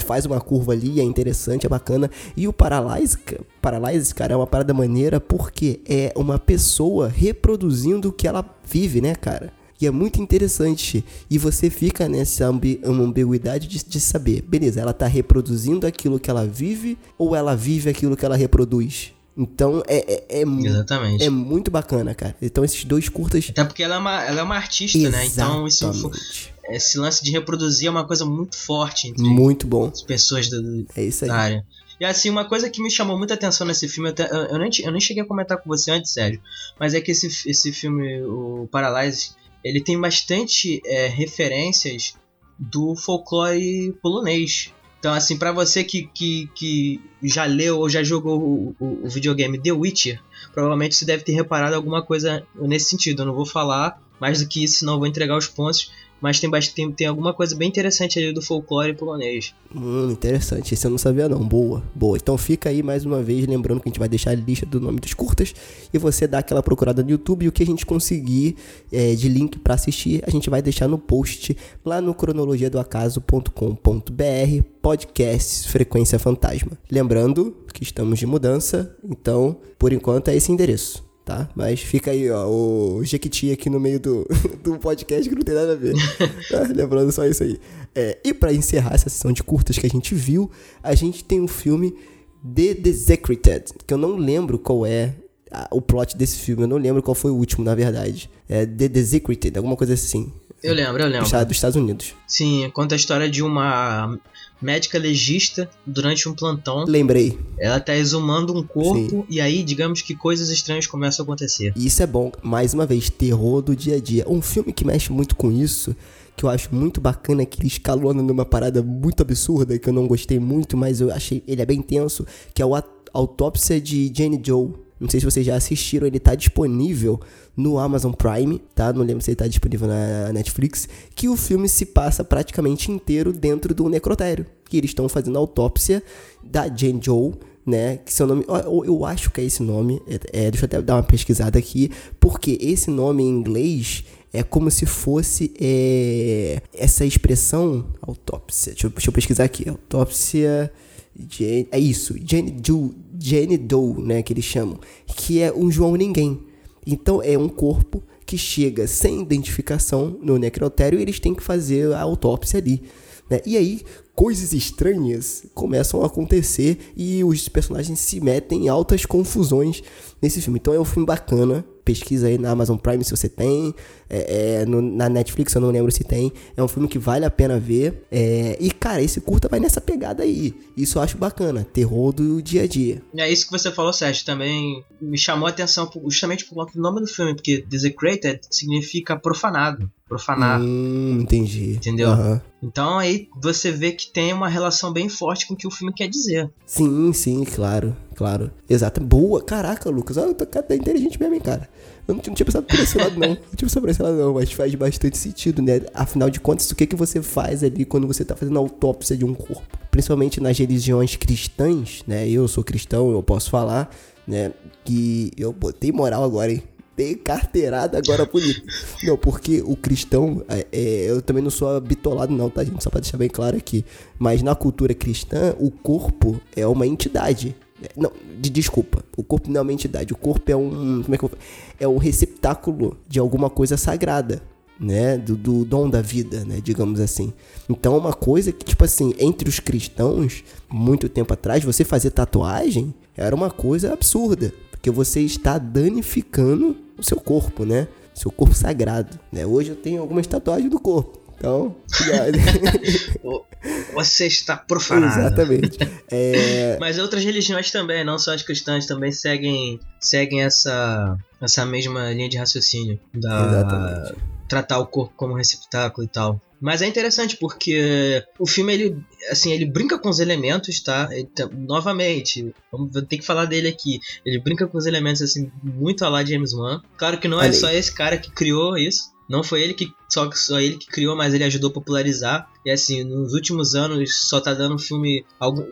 faz uma curva ali, é interessante, é bacana. E o Paralyze, Paralyze, cara, é uma parada maneira porque é uma pessoa reproduzindo o que ela vive, né, cara? E é muito interessante. E você fica nessa ambi ambiguidade de, de saber, beleza, ela tá reproduzindo aquilo que ela vive ou ela vive aquilo que ela reproduz? Então é, é, é, Exatamente. é muito bacana, cara. Então esses dois curtas. Até porque ela é uma, ela é uma artista, né? Então isso, Exatamente. esse lance de reproduzir é uma coisa muito forte entre Muito bom. as pessoas do, do- É isso aí. da área. E assim, uma coisa que me chamou muita atenção nesse filme, eu, até- eu- eu nem, te- eu nem cheguei a comentar com você antes, Sérgio, mas é que esse, esse filme, o Paralyze, ele tem bastante é, referências do folclore polonês. Então, assim, para você que, que, que já leu ou já jogou o, o, o, videogame The Witcher, provavelmente você deve ter reparado alguma coisa nesse sentido. Eu não vou falar mais do que isso, senão vou entregar os pontos mas tem, tem, tem alguma coisa bem interessante ali do folclore polonês. Hum, interessante. Esse eu não sabia não. Boa, boa. Então fica aí mais uma vez, lembrando que a gente vai deixar a lista do nome dos curtas e você dá aquela procurada no YouTube e o que a gente conseguir é, de link para assistir, a gente vai deixar no post lá no cronologiadoacaso.com.br podcast Frequência Fantasma. Lembrando que estamos de mudança, então por enquanto é esse endereço tá? Mas fica aí, ó, o Jequiti aqui no meio do, do podcast que não tem nada a ver. tá? Lembrando só isso aí. É, e para encerrar essa sessão de curtas que a gente viu, a gente tem um filme The Desecrated, que eu não lembro qual é o plot desse filme, eu não lembro qual foi o último, na verdade. É The Desecrated, alguma coisa assim. Eu lembro, eu lembro. Dos Estados Unidos. Sim, conta a história de uma médica legista durante um plantão. Lembrei. Ela tá exumando um corpo Sim. e aí, digamos que coisas estranhas começam a acontecer. E isso é bom. Mais uma vez, terror do dia a dia. Um filme que mexe muito com isso, que eu acho muito bacana, é que ele escalona numa parada muito absurda, que eu não gostei muito, mas eu achei ele é bem tenso, que é o Autópsia de Jane Joe. Não sei se vocês já assistiram, ele tá disponível no Amazon Prime, tá? Não lembro se ele tá disponível na Netflix, que o filme se passa praticamente inteiro dentro do necrotério, que eles estão fazendo a autópsia da Jane Joe, né? Que seu nome, eu, eu acho que é esse nome, é, é, deixa eu até dar uma pesquisada aqui, porque esse nome em inglês é como se fosse é, essa expressão autópsia. Deixa eu, deixa eu pesquisar aqui, autópsia Jane, é isso, Jane Doe, Jane Doe, né, que eles chamam, que é um João Ninguém. Então é um corpo que chega sem identificação no necrotério e eles têm que fazer a autópsia ali. Né? E aí coisas estranhas começam a acontecer e os personagens se metem em altas confusões nesse filme. Então é um filme bacana, pesquisa aí na Amazon Prime se você tem, é, é, no, na Netflix eu não lembro se tem. É um filme que vale a pena ver. É, e, cara, esse curta vai nessa pegada aí. Isso eu acho bacana. Terror do dia a dia. É isso que você falou, Sérgio. Também me chamou a atenção justamente por conta do nome do filme, porque Desecrated significa profanado. Profanar. Hum, entendi. Entendeu? Uhum. Então aí você vê que tem uma relação bem forte com o que o filme quer dizer. Sim, sim, claro, claro. Exato. Boa. Caraca, Lucas. Ah, tá, tá inteligente mesmo, hein, cara. Eu não, não tinha pensado por esse lado, não. Não tinha pensado por esse lado, não. Mas faz bastante sentido, né? Afinal de contas, o que, que você faz ali quando você tá fazendo autópsia de um corpo? Principalmente nas religiões cristãs, né? Eu sou cristão, eu posso falar, né? Que eu botei moral agora, hein? Dei carteirada agora bonito. Não, porque o cristão, é, é, eu também não sou bitolado, não, tá, gente? Só pra deixar bem claro aqui. Mas na cultura cristã, o corpo é uma entidade. Não, de, desculpa. O corpo não é uma entidade. O corpo é um. Como é que eu É um receptáculo de alguma coisa sagrada. Né, do, do dom da vida, né, digamos assim. Então, é uma coisa que, tipo assim, entre os cristãos, muito tempo atrás, você fazer tatuagem era uma coisa absurda, porque você está danificando o seu corpo, né? Seu corpo sagrado, né? Hoje eu tenho algumas tatuagens do corpo, então, Você está profanado. Exatamente. É... Mas outras religiões também, não só as cristãs, também seguem, seguem essa, essa mesma linha de raciocínio. Da, Exatamente. Tratar o corpo como receptáculo e tal. Mas é interessante porque o filme ele assim ele brinca com os elementos, tá? Ele, novamente, vamos ter que falar dele aqui. Ele brinca com os elementos assim muito a lá James Wan. Claro que não é só esse cara que criou isso, não foi ele que só, só ele que criou, mas ele ajudou a popularizar. E assim, nos últimos anos só tá dando filme. Algum,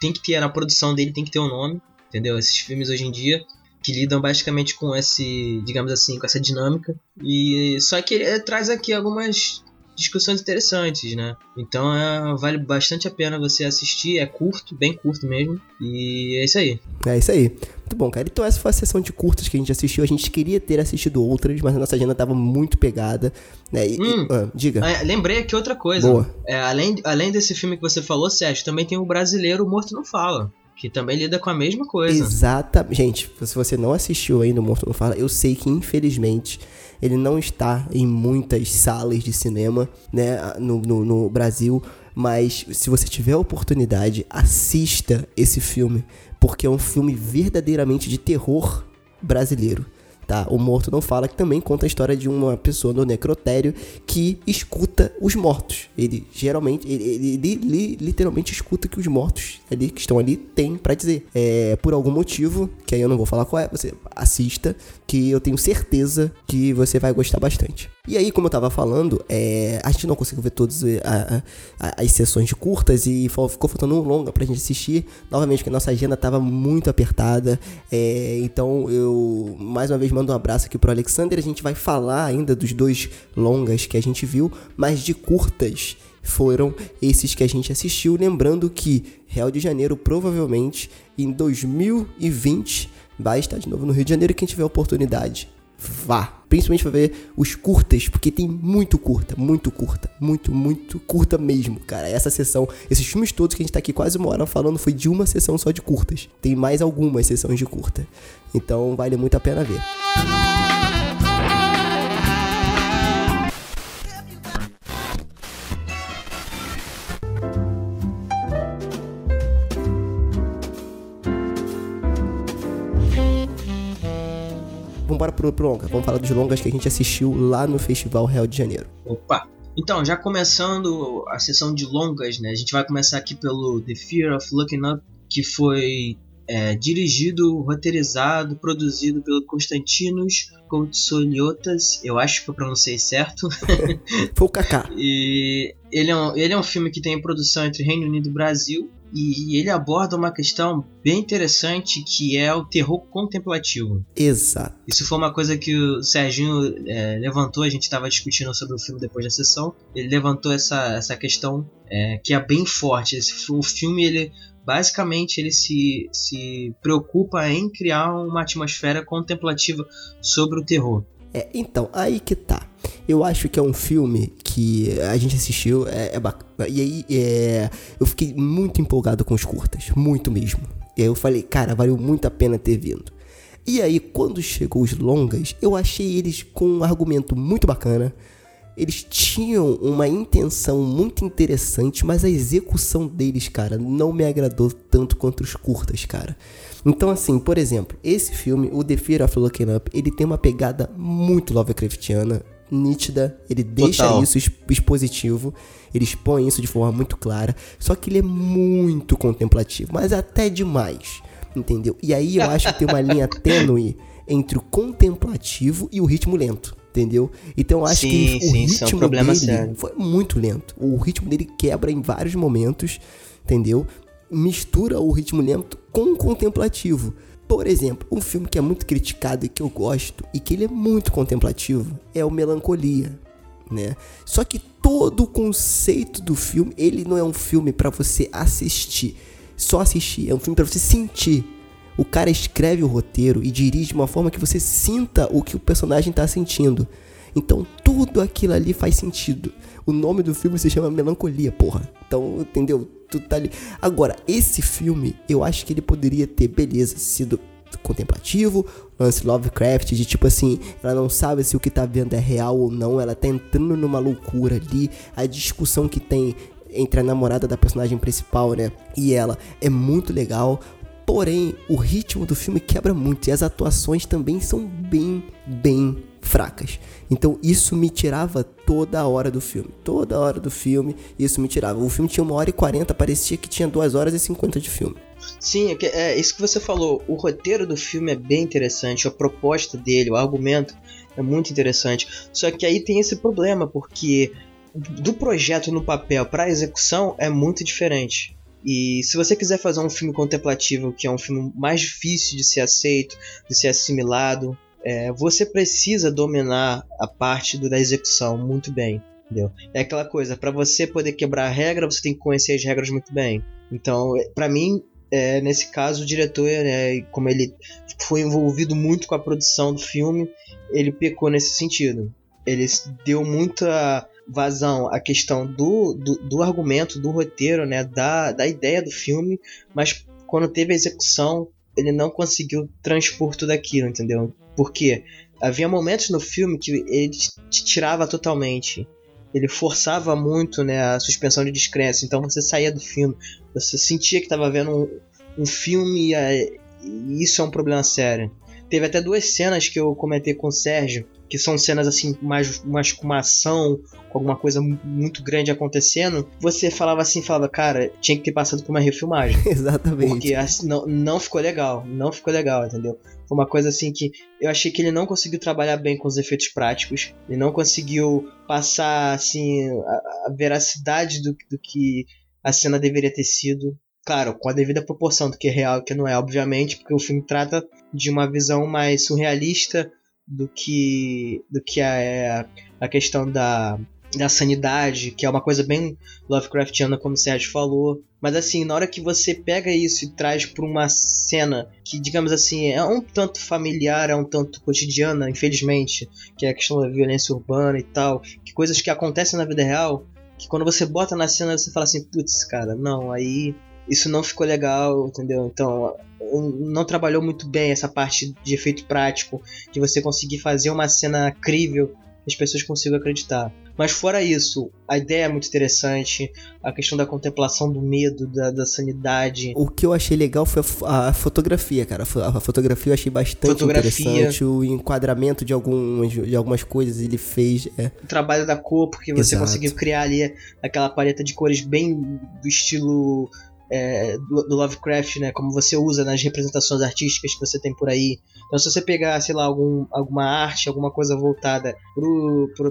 tem que ter na produção dele, tem que ter um nome. Entendeu? Esses filmes hoje em dia que lidam basicamente com esse, digamos assim, com essa dinâmica. E só que ele traz aqui algumas discussões interessantes, né? Então é, vale bastante a pena você assistir, é curto, bem curto mesmo, e é isso aí. É isso aí. Muito bom, cara. Então essa foi a sessão de curtas que a gente assistiu. A gente queria ter assistido outras, mas a nossa agenda tava muito pegada. Né? E, hum, e, ah, diga. É, lembrei aqui outra coisa. Boa. É, além, além desse filme que você falou, Sérgio, também tem o brasileiro Morto Não Fala que também lida com a mesma coisa. Exatamente. Gente, se você não assistiu ainda o Morto Não Fala, eu sei que infelizmente ele não está em muitas salas de cinema, né, no, no, no Brasil, mas se você tiver a oportunidade, assista esse filme, porque é um filme verdadeiramente de terror brasileiro. Tá? O Morto Não Fala, que também conta a história de uma pessoa no necrotério que escuta os mortos. Ele geralmente, ele, ele, ele, literalmente escuta que os mortos ali que estão ali têm para dizer. É, por algum motivo, que aí eu não vou falar qual é, você assista, que eu tenho certeza que você vai gostar bastante. E aí, como eu tava falando, é, a gente não conseguiu ver todas eh, as sessões de curtas e ficou faltando um longa pra gente assistir. Novamente, porque a nossa agenda tava muito apertada. É, então, eu mais uma vez mando um abraço aqui pro Alexander. A gente vai falar ainda dos dois longas que a gente viu, mas de curtas foram esses que a gente assistiu. Lembrando que Real de Janeiro provavelmente em 2020 vai estar de novo no Rio de Janeiro. Quem tiver oportunidade, vá. Principalmente pra ver os curtas, porque tem muito curta, muito curta, muito, muito curta mesmo, cara. Essa sessão, esses filmes todos que a gente tá aqui quase uma hora falando foi de uma sessão só de curtas. Tem mais algumas sessões de curta. Então vale muito a pena ver. Vamos pro, pro longa. Vamos falar dos longas que a gente assistiu lá no Festival Real de Janeiro. Opa! Então, já começando a sessão de longas, né? A gente vai começar aqui pelo The Fear of Looking Up, que foi é, dirigido, roteirizado, produzido pelo Constantinos Koutsoliotas, eu acho que eu pronunciei certo. Foi o Kaká. e ele é, um, ele é um filme que tem produção entre Reino Unido e Brasil, e ele aborda uma questão bem interessante que é o terror contemplativo. Exato. Isso foi uma coisa que o Serginho é, levantou, a gente estava discutindo sobre o filme depois da sessão. Ele levantou essa, essa questão é, que é bem forte. Esse, o filme ele basicamente ele se, se preocupa em criar uma atmosfera contemplativa sobre o terror. É, então, aí que tá. Eu acho que é um filme que a gente assistiu, é, é bacana. E aí é, eu fiquei muito empolgado com os curtas, muito mesmo. E aí eu falei, cara, valeu muito a pena ter vindo. E aí, quando chegou os longas, eu achei eles com um argumento muito bacana. Eles tinham uma intenção muito interessante, mas a execução deles, cara, não me agradou tanto quanto os curtas, cara. Então, assim, por exemplo, esse filme, o The Fear of Looking Up, ele tem uma pegada muito Lovecraftiana, nítida, ele deixa Total. isso expositivo, ele expõe isso de forma muito clara, só que ele é muito contemplativo, mas até demais, entendeu? E aí eu acho que tem uma linha tênue entre o contemplativo e o ritmo lento. Entendeu? Então eu acho sim, que o sim, é ritmo um dele sério. foi muito lento. O ritmo dele quebra em vários momentos, entendeu? Mistura o ritmo lento com o contemplativo. Por exemplo, um filme que é muito criticado e que eu gosto e que ele é muito contemplativo é o Melancolia, né? Só que todo o conceito do filme, ele não é um filme para você assistir, só assistir, é um filme para você sentir. O cara escreve o roteiro e dirige de uma forma que você sinta o que o personagem tá sentindo. Então tudo aquilo ali faz sentido. O nome do filme se chama Melancolia, porra. Então, entendeu? Tudo tá ali. Agora, esse filme, eu acho que ele poderia ter, beleza, sido contemplativo, lance Lovecraft, de tipo assim, ela não sabe se o que tá vendo é real ou não, ela tá entrando numa loucura ali, a discussão que tem entre a namorada da personagem principal, né, e ela é muito legal, porém, o ritmo do filme quebra muito e as atuações também são bem, bem fracas. Então isso me tirava toda a hora do filme. Toda hora do filme, isso me tirava. O filme tinha uma hora e quarenta, parecia que tinha duas horas e cinquenta de filme. Sim, é, é isso que você falou. O roteiro do filme é bem interessante, a proposta dele, o argumento é muito interessante. Só que aí tem esse problema, porque do projeto no papel para a execução é muito diferente. E se você quiser fazer um filme contemplativo, que é um filme mais difícil de ser aceito, de ser assimilado, é, você precisa dominar a parte do, da execução muito bem. Entendeu? É aquela coisa, para você poder quebrar a regra, você tem que conhecer as regras muito bem. Então, é, para mim, é, nesse caso, o diretor, é, como ele foi envolvido muito com a produção do filme, ele pecou nesse sentido. Ele deu muita vazão à questão do, do, do argumento, do roteiro, né, da, da ideia do filme, mas quando teve a execução, ele não conseguiu transpor tudo aquilo, entendeu? Porque havia momentos no filme que ele te tirava totalmente. Ele forçava muito né, a suspensão de descrença. Então você saía do filme, você sentia que estava vendo um, um filme e, e, isso é um problema sério. teve até duas cenas que eu comentei com o Sérgio, que são cenas assim, mais, mais com uma ação, com alguma coisa muito grande acontecendo, você falava assim, falava, cara, tinha que ter passado por uma refilmagem. Exatamente. Porque assim, não, não ficou legal, não ficou legal, entendeu? Foi uma coisa assim que eu achei que ele não conseguiu trabalhar bem com os efeitos práticos, ele não conseguiu passar assim a, a veracidade do, do que a cena deveria ter sido. Claro, com a devida proporção do que é real e que não é, obviamente, porque o filme trata de uma visão mais surrealista do que do que a, a questão da, da sanidade, que é uma coisa bem Lovecraftiana, como o Sérgio falou. Mas assim, na hora que você pega isso e traz para uma cena que, digamos assim, é um tanto familiar, é um tanto cotidiana, infelizmente, que é a questão da violência urbana e tal, que coisas que acontecem na vida real, que quando você bota na cena você fala assim, putz, cara, não, aí isso não ficou legal, entendeu? Então, não trabalhou muito bem essa parte de efeito prático, de você conseguir fazer uma cena crível que as pessoas consigam acreditar. Mas fora isso, a ideia é muito interessante, a questão da contemplação do medo, da, da sanidade. O que eu achei legal foi a, a fotografia, cara. A fotografia eu achei bastante fotografia. interessante. O enquadramento de, alguns, de algumas coisas ele fez. É. O trabalho da cor, porque você Exato. conseguiu criar ali aquela paleta de cores bem do estilo é, do, do, Lovecraft, né? Como você usa nas representações artísticas que você tem por aí. Então, se você pegar, sei lá, algum, alguma arte, alguma coisa voltada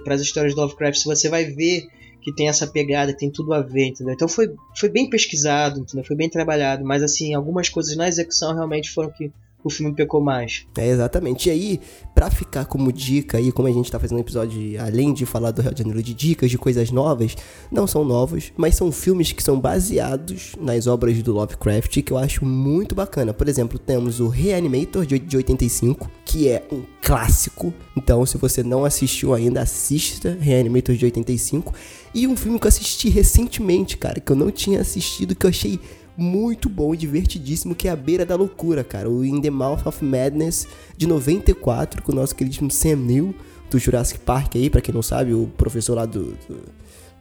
para as histórias do Lovecraft, você vai ver que tem essa pegada, tem tudo a ver, entendeu? Então foi, foi bem pesquisado, entendeu? Foi bem trabalhado, mas assim, algumas coisas na execução realmente foram que o filme pecou mais. É, exatamente. E aí, pra ficar como dica aí, como a gente tá fazendo um episódio, de, além de falar do Rio de Janeiro de dicas de coisas novas, não são novos, mas são filmes que são baseados nas obras do Lovecraft que eu acho muito bacana. Por exemplo, temos o Reanimator de, de 85, que é um clássico. Então, se você não assistiu ainda, assista Reanimator de 85. E um filme que eu assisti recentemente, cara, que eu não tinha assistido, que eu achei muito bom e divertidíssimo, que é A Beira da Loucura, cara. O In the Mouth of Madness de 94, com o nosso queridíssimo Sam Neill, do Jurassic Park aí, para quem não sabe, o professor lá do, do,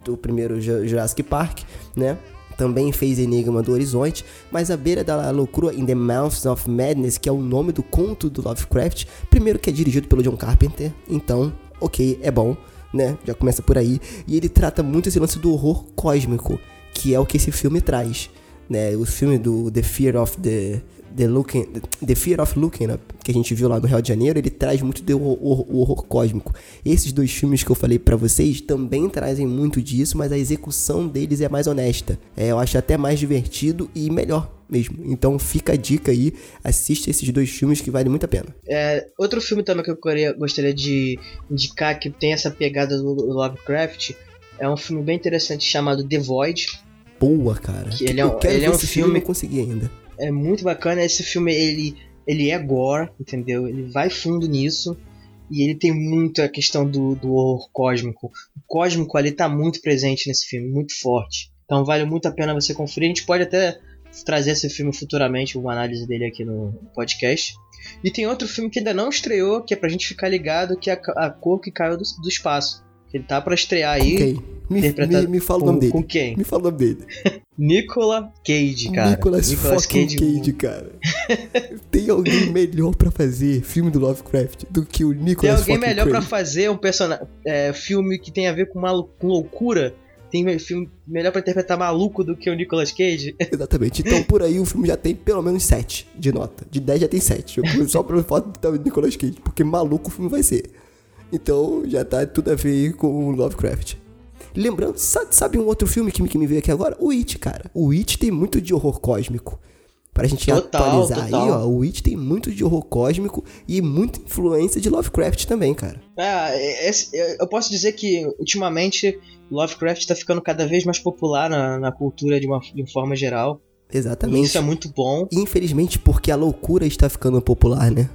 do primeiro Jurassic Park, né? também fez Enigma do Horizonte, mas A Beira da Loucura in the Mouth of Madness, que é o nome do conto do Lovecraft, primeiro que é dirigido pelo John Carpenter, então, ok, é bom, né? Já começa por aí. E ele trata muito esse lance do horror cósmico, que é o que esse filme traz né? O filme do The Fear of the The, looking, the Fear of Looking que a gente viu lá no Rio de Janeiro, ele traz muito do horror, horror cósmico. Esses dois filmes que eu falei para vocês também trazem muito disso, mas a execução deles é mais honesta. É, eu acho até mais divertido e melhor mesmo. Então fica a dica aí, assiste esses dois filmes que vale muito a pena. É, outro filme também que eu gostaria de indicar que tem essa pegada do Lovecraft é um filme bem interessante chamado The Void boa, cara. Que ele é, eu ele é um filme, filme não consegui ainda. É muito bacana. Esse filme ele ele é gore, entendeu? Ele vai fundo nisso. E ele tem muito a questão do, do horror cósmico. O cósmico ali tá muito presente nesse filme, muito forte. Então vale muito a pena você conferir. A gente pode até trazer esse filme futuramente, uma análise dele aqui no podcast. E tem outro filme que ainda não estreou, que é pra gente ficar ligado, que é a, a cor que caiu do, do espaço. Ele tá pra estrear aí. Okay. Me, me, me fala o nome dele. Com quem? Me fala o nome dele. Nicolas Cage, cara. Nicolas, Nicolas Cage, Cage cara. Tem alguém melhor pra fazer filme do Lovecraft do que o Nicolas Tem alguém melhor Cage. pra fazer um personagem, é, filme que tem a ver com, malu com loucura tem filme melhor pra interpretar maluco do que o Nicolas Cage. Exatamente. Então por aí o filme já tem pelo menos 7 de nota. De 10 já tem 7. Só pelo fato do Nicolas Cage. Porque maluco o filme vai ser. Então já tá tudo a ver com o Lovecraft. Lembrando, sabe, um outro filme que me, que me veio aqui agora? O It, cara. O It tem muito de horror cósmico. Pra gente total, atualizar total. aí, ó, o It tem muito de horror cósmico e muita influência de Lovecraft também, cara. É, esse, eu posso dizer que ultimamente Lovecraft tá ficando cada vez mais popular na, na cultura de uma, de uma forma geral. Exatamente. isso é muito bom. Infelizmente, porque a loucura está ficando popular, né?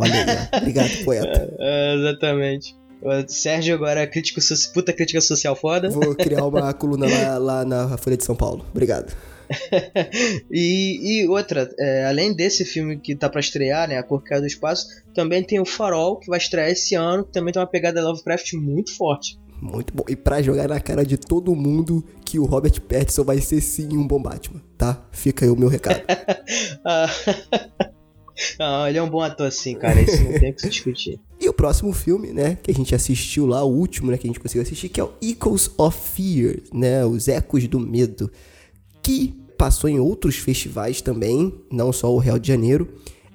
Olha aí, obrigado, poeta. É, exatamente. O Sérgio agora é crítico, puta crítica social foda. Vou criar uma coluna lá, lá na Folha de São Paulo. Obrigado. e, e, outra, é, além desse filme que tá para estrear, né, A Cor Caiu do Espaço, também tem o Farol, que vai estrear esse ano, que também tem uma pegada Lovecraft muito forte. Muito bom. E pra jogar na cara de todo mundo que o Robert Pattinson vai ser sim um bom Batman, tá? Fica aí o meu recado. Ah, Não, ele é um bom ator sim, cara. Isso não tem o que se discutir. E o próximo filme, né, que a gente assistiu lá, o último, né, que a gente conseguiu assistir, que é o Echoes of Fear, né, os Ecos do Medo, que passou em outros festivais também, não só o Real de Janeiro,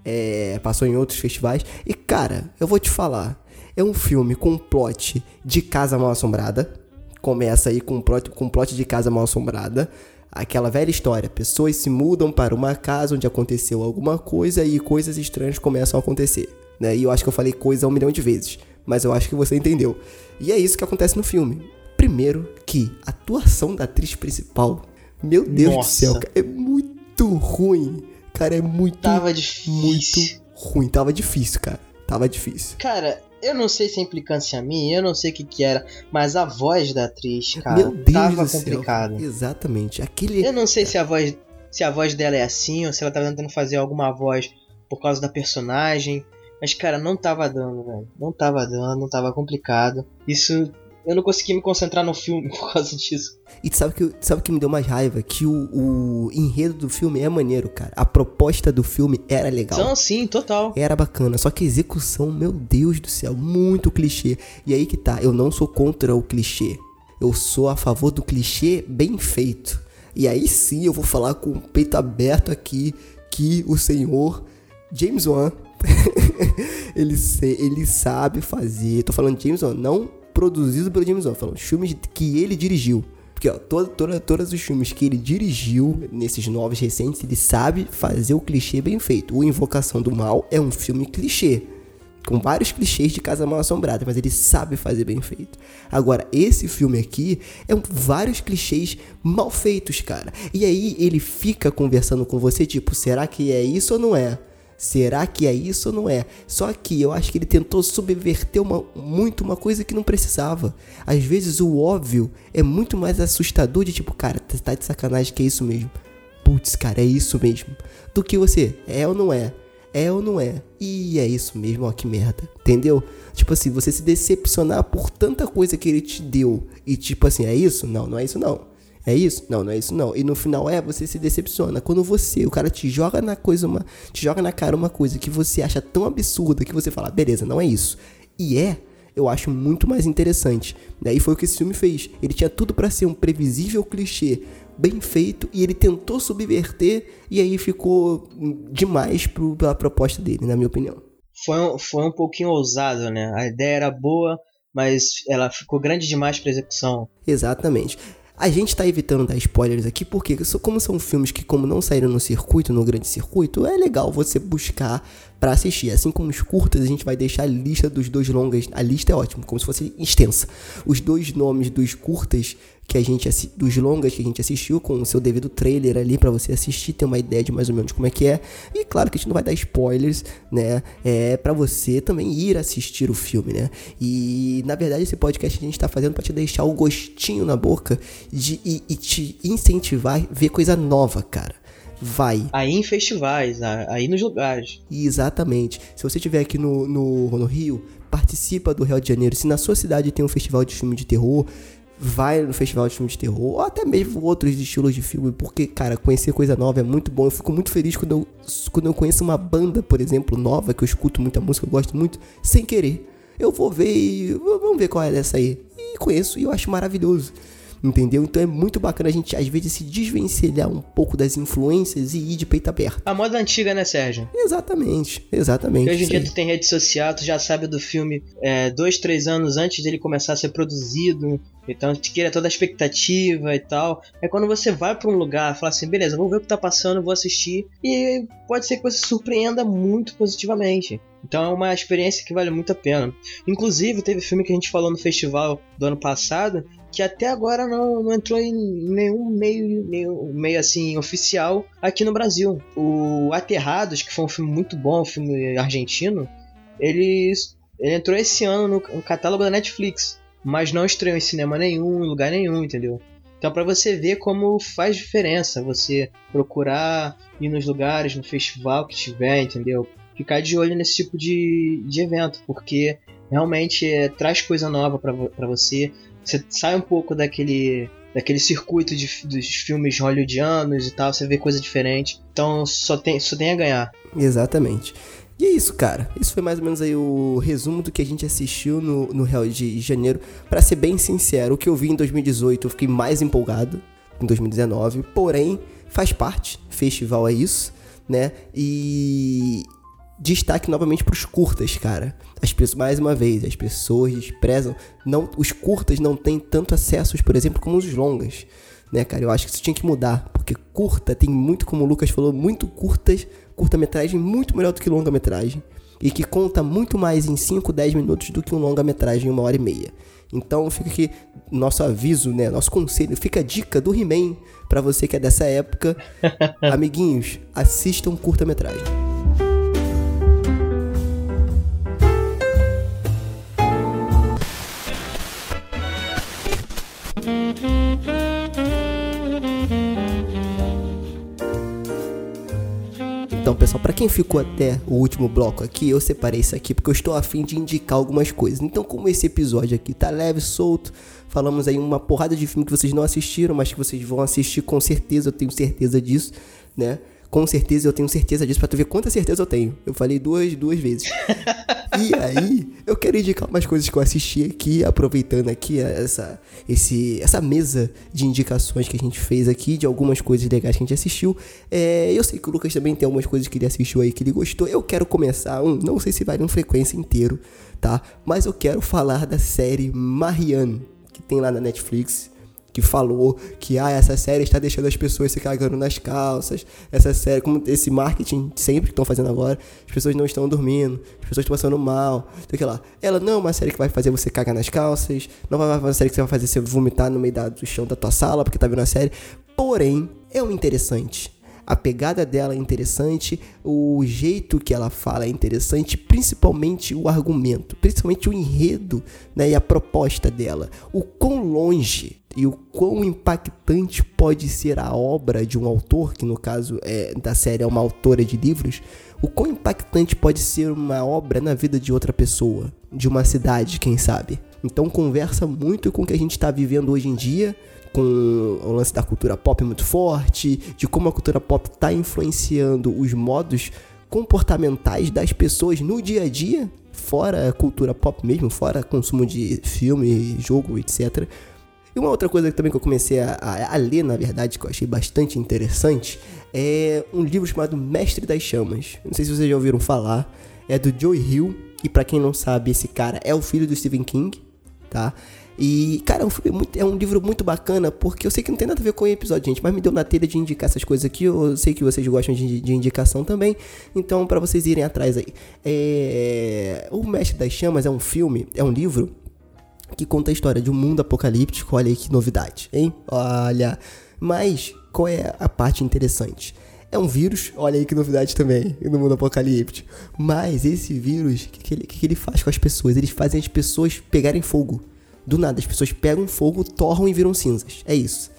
é, passou em outros festivais. E cara, eu vou te falar, é um filme com plot de Casa Mal Assombrada. Começa aí com plot, com plot de Casa Mal Assombrada. Aquela velha história, pessoas se mudam para uma casa onde aconteceu alguma coisa e coisas estranhas começam a acontecer. Né? E eu acho que eu falei coisa um milhão de vezes, mas eu acho que você entendeu. E é isso que acontece no filme. Primeiro que a atuação da atriz principal, meu Deus Nossa. do céu, é muito ruim. Cara, é muito. Tava difícil. Muito ruim. Tava difícil, cara. Tava difícil. Cara, eu não sei se é implicância minha, eu não sei o que que era, mas a voz da atriz, cara, Meu Deus tava complicado. Exatamente. Aquele. Eu não sei se a voz. Se a voz dela é assim, ou se ela tá tentando fazer alguma voz por causa da personagem. Mas, cara, não tava dando, velho. Não tava dando, não tava complicado. Isso eu não consegui me concentrar no filme por causa disso. E sabe que sabe que me deu mais raiva? Que o, o, enredo do filme é maneiro, cara. A proposta do filme era legal. Não, sim, total. Era bacana. Só que a execução, meu Deus do céu, muito clichê. E aí que tá, eu não sou contra o clichê. Eu sou a favor do clichê bem feito. E aí sim eu vou falar com o peito aberto aqui que o senhor James Wan ele, ele sabe fazer. Tô falando James Wan, não produzido pelo James Wan, falando filmes que ele dirigiu. Porque, ó, todo, todo, todos os filmes que ele dirigiu, nesses novos recentes, ele sabe fazer o clichê bem feito. O Invocação do Mal é um filme clichê. Com vários clichês de Casa Mal Assombrada, mas ele sabe fazer bem feito. Agora, esse filme aqui é um, vários clichês mal feitos, cara. E aí ele fica conversando com você, tipo, será que é isso ou não é? Será que é isso ou não é? Só que eu acho que ele tentou subverter uma, muito uma coisa que não precisava. Às vezes o óbvio é muito mais assustador de tipo, cara, tá de sacanagem que é isso mesmo. Putz, cara, é isso mesmo. Do que você, é ou não é? É ou não é? E é isso mesmo, ó, que merda. Entendeu? Tipo assim, você se decepcionar por tanta coisa que ele te deu. E tipo assim, é isso? Não, não é isso não. É isso? Não, não é isso não. E no final é, você se decepciona. Quando você, o cara te joga na coisa, uma, te joga na cara uma coisa que você acha tão absurda que você fala, beleza, não é isso. E é, eu acho muito mais interessante. Daí foi o que esse filme fez. Ele tinha tudo para ser um previsível clichê bem feito e ele tentou subverter e aí ficou demais pro, pela proposta dele, na minha opinião. Foi um, foi um pouquinho ousado, né? A ideia era boa, mas ela ficou grande demais para execução. Exatamente. A gente está evitando dar spoilers aqui porque, como são filmes que, como não saíram no circuito, no grande circuito, é legal você buscar para assistir. Assim como os curtas, a gente vai deixar a lista dos dois longas. A lista é ótima, como se fosse extensa. Os dois nomes dos curtas que a gente dos longas que a gente assistiu com o seu devido trailer ali para você assistir, ter uma ideia de mais ou menos como é que é. E claro que a gente não vai dar spoilers, né? É para você também ir assistir o filme, né? E na verdade esse podcast a gente tá fazendo para te deixar o gostinho na boca de e, e te incentivar a ver coisa nova, cara vai. Aí em festivais, aí nos lugares. Exatamente. Se você estiver aqui no, no, no Rio, participa do Rio de Janeiro. Se na sua cidade tem um festival de filme de terror, vai no festival de filme de terror, ou até mesmo outros estilos de filme, porque, cara, conhecer coisa nova é muito bom. Eu fico muito feliz quando eu, quando eu conheço uma banda, por exemplo, nova, que eu escuto muita música, eu gosto muito, sem querer. Eu vou ver e. Vamos ver qual é dessa aí. E conheço e eu acho maravilhoso. Entendeu? Então é muito bacana a gente, às vezes, se desvencilhar um pouco das influências e ir de peito aberto. A moda antiga, né, Sérgio? Exatamente, exatamente. Porque hoje em dia tu tem rede social, tu já sabe do filme é, dois, três anos antes dele começar a ser produzido. Então te cria toda a expectativa e tal. É quando você vai para um lugar, fala assim, beleza, vou ver o que tá passando, vou assistir. E pode ser que você surpreenda muito positivamente. Então é uma experiência que vale muito a pena. Inclusive, teve filme que a gente falou no festival do ano passado que até agora não, não entrou em nenhum meio, nenhum meio assim oficial aqui no Brasil. O Aterrados, que foi um filme muito bom, um filme argentino, ele, ele entrou esse ano no, no catálogo da Netflix, mas não estreou em cinema nenhum, em lugar nenhum, entendeu? Então, para você ver como faz diferença você procurar ir nos lugares, no festival que tiver, entendeu? Ficar de olho nesse tipo de, de evento, porque realmente é, traz coisa nova para você. Você sai um pouco daquele daquele circuito de, dos filmes hollywoodianos e tal, você vê coisa diferente. Então só tem, só tem a ganhar. Exatamente. E é isso, cara. Isso foi mais ou menos aí o resumo do que a gente assistiu no, no Real de Janeiro. Para ser bem sincero, o que eu vi em 2018 eu fiquei mais empolgado em 2019. Porém, faz parte. Festival é isso, né? E destaque novamente para os curtas, cara. As pessoas, mais uma vez, as pessoas desprezam. Não, os curtas não têm tanto acessos, por exemplo, como os longas, né, cara? Eu acho que isso tinha que mudar, porque curta tem muito, como o Lucas falou, muito curtas curta-metragem muito melhor do que longa-metragem e que conta muito mais em 5, 10 minutos do que um longa-metragem em uma hora e meia. Então fica aqui nosso aviso, né, nosso conselho, fica a dica do He-Man para você que é dessa época. Amiguinhos, assistam curta-metragem. Então, pessoal, para quem ficou até o último bloco aqui, eu separei isso aqui porque eu estou afim de indicar algumas coisas. Então, como esse episódio aqui tá leve, solto, falamos aí uma porrada de filme que vocês não assistiram, mas que vocês vão assistir com certeza, eu tenho certeza disso, né? Com certeza, eu tenho certeza disso, pra tu ver quanta certeza eu tenho. Eu falei duas, duas vezes. e aí, eu quero indicar umas coisas que eu assisti aqui, aproveitando aqui essa, esse, essa mesa de indicações que a gente fez aqui, de algumas coisas legais que a gente assistiu. É, eu sei que o Lucas também tem algumas coisas que ele assistiu aí que ele gostou. Eu quero começar, um, não sei se vai em frequência inteiro, tá? Mas eu quero falar da série Marianne, que tem lá na Netflix que falou que ah, essa série está deixando as pessoas se cagando nas calças. Essa série, como esse marketing sempre que estão fazendo agora, as pessoas não estão dormindo, as pessoas estão passando mal, sei que lá. Ela não é uma série que vai fazer você cagar nas calças, não vai uma série que vai fazer você vomitar no meio do chão da tua sala porque tá vendo a série. Porém, é um interessante. A pegada dela é interessante, o jeito que ela fala é interessante, principalmente o argumento, principalmente o enredo né, e a proposta dela. O quão longe e o quão impactante pode ser a obra de um autor, que no caso é, da série é uma autora de livros, o quão impactante pode ser uma obra na vida de outra pessoa, de uma cidade, quem sabe. Então conversa muito com o que a gente está vivendo hoje em dia, com o lance da cultura pop muito forte, de como a cultura pop está influenciando os modos comportamentais das pessoas no dia a dia, fora a cultura pop mesmo, fora consumo de filme, jogo, etc. E uma outra coisa também que eu comecei a, a, a, ler, na verdade, que eu achei bastante interessante, é um livro chamado Mestre das Chamas. Não sei se vocês já ouviram falar. É do Joe Hill. E para quem não sabe, esse cara é o filho do Stephen King, tá? E, cara, é um, muito, é um, livro muito bacana, porque eu sei que não tem nada a ver com o episódio, gente, mas me deu na telha de indicar essas coisas aqui. Eu sei que vocês gostam de, de indicação também, então para vocês irem atrás aí. É, o Mestre das Chamas é um filme, é um livro que conta a história de um mundo apocalíptico. Olha aí que novidade, hein? Olha. Mas qual é a parte interessante? É um vírus, olha aí que novidade também, no mundo apocalíptico. Mas esse vírus, o que, que, ele, que ele faz com as pessoas? Eles fazem as pessoas pegarem fogo. Do nada, as pessoas pegam fogo, torram e viram cinzas. É isso.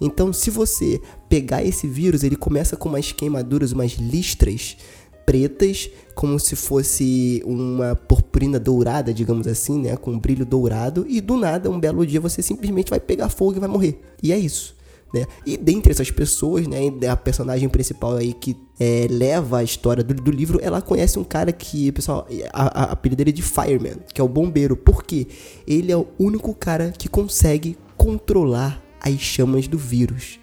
Então, se você pegar esse vírus, ele começa com umas queimaduras, umas listras pretas, como se fosse uma purpurina dourada, digamos assim, né, com um brilho dourado, e do nada, um belo dia, você simplesmente vai pegar fogo e vai morrer. E é isso. Né? E dentre essas pessoas, né, a personagem principal aí que é, leva a história do, do, livro, ela conhece um cara que, pessoal, a, a, apelido dele é de Fireman, que é o bombeiro, porque ele é o único cara que consegue controlar as chamas do vírus.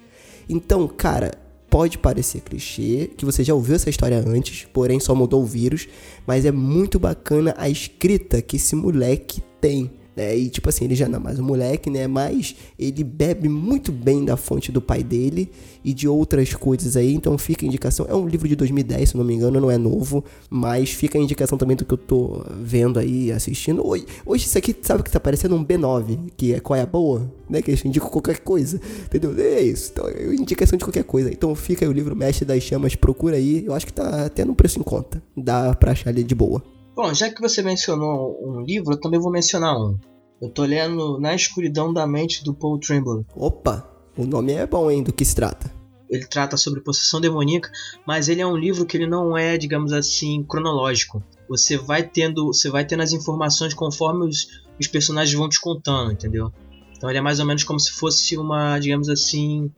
Então, cara, pode parecer clichê, que você já ouviu essa história antes, porém só mudou o vírus, mas é muito bacana a escrita que esse moleque tem. Né? E tipo assim, ele já não é mais um moleque, né? Mas ele bebe muito bem da fonte do pai dele e de outras coisas aí. Então fica a indicação. É um livro de 2010, se não me engano, não é novo. Mas fica a indicação também do que eu tô vendo aí, assistindo. Hoje, hoje isso aqui, sabe que tá parecendo um B9, que é qual é a boa? Né? Que a gente indica qualquer coisa. Entendeu? É isso. Então, é indicação de qualquer coisa. Então fica aí o livro Mestre das Chamas, procura aí. Eu acho que tá até no preço em conta. Dá pra achar ali de boa. Bom, já que você mencionou um livro, eu também vou mencionar um. Eu tô lendo Na Escuridão da Mente do Paul Trimble. Opa, o nome é bom, hein? Do que se trata? Ele trata sobre possessão demoníaca, mas ele é um livro que ele não é, digamos assim, cronológico. você vai tendo, você vai tendo as informações conforme os, os personagens vão te contando, entendeu? Então ele é mais ou menos como se fosse uma, digamos assim,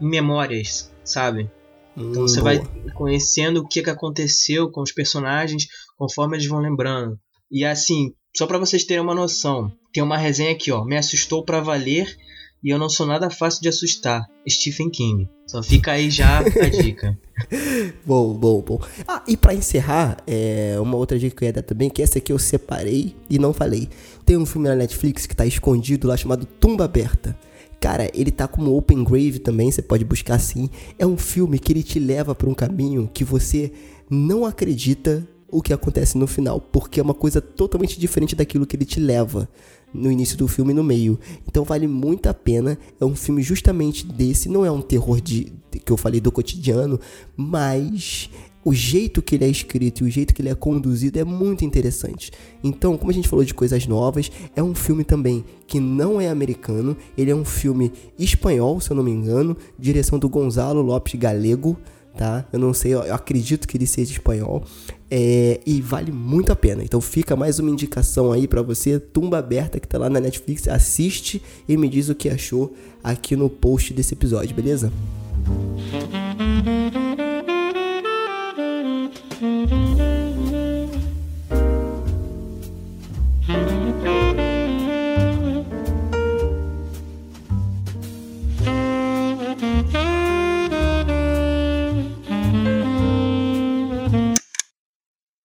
em memórias, sabe? Então Hum, você boa. vai conhecendo o que, que aconteceu com os personagens conforme eles vão lembrando. E assim, só pra vocês terem uma noção, tem uma resenha aqui, ó. Me assustou pra valer e eu não sou nada fácil de assustar. Stephen King. Só fica aí já a dica. Bom, bom, bom. Ah, e pra encerrar, é, uma outra dica que eu ia dar também, que essa aqui eu separei e não falei. Tem um filme na Netflix que tá escondido lá chamado Tumba Aberta. Cara, ele tá como Open Grave também, você pode buscar assim. É um filme que ele te leva pra um caminho que você não acredita o que acontece no final, porque é uma coisa totalmente diferente daquilo que ele te leva no início do filme e no meio. Então vale muito a pena. É um filme justamente desse, não é um terror de que eu falei do cotidiano, mas o jeito que ele é escrito e o jeito que ele é conduzido é muito interessante. Então, como a gente falou de coisas novas, é um filme também que não é americano, ele é um filme espanhol, se eu não me engano, direção do Gonzalo Lopes Galego, tá? Eu não sei, eu acredito que ele seja espanhol. É, e vale muito a pena. Então fica mais uma indicação aí pra você, Tumba Aberta, que tá lá na Netflix. Assiste e me diz o que achou aqui no post desse episódio, beleza? Mm-hmm.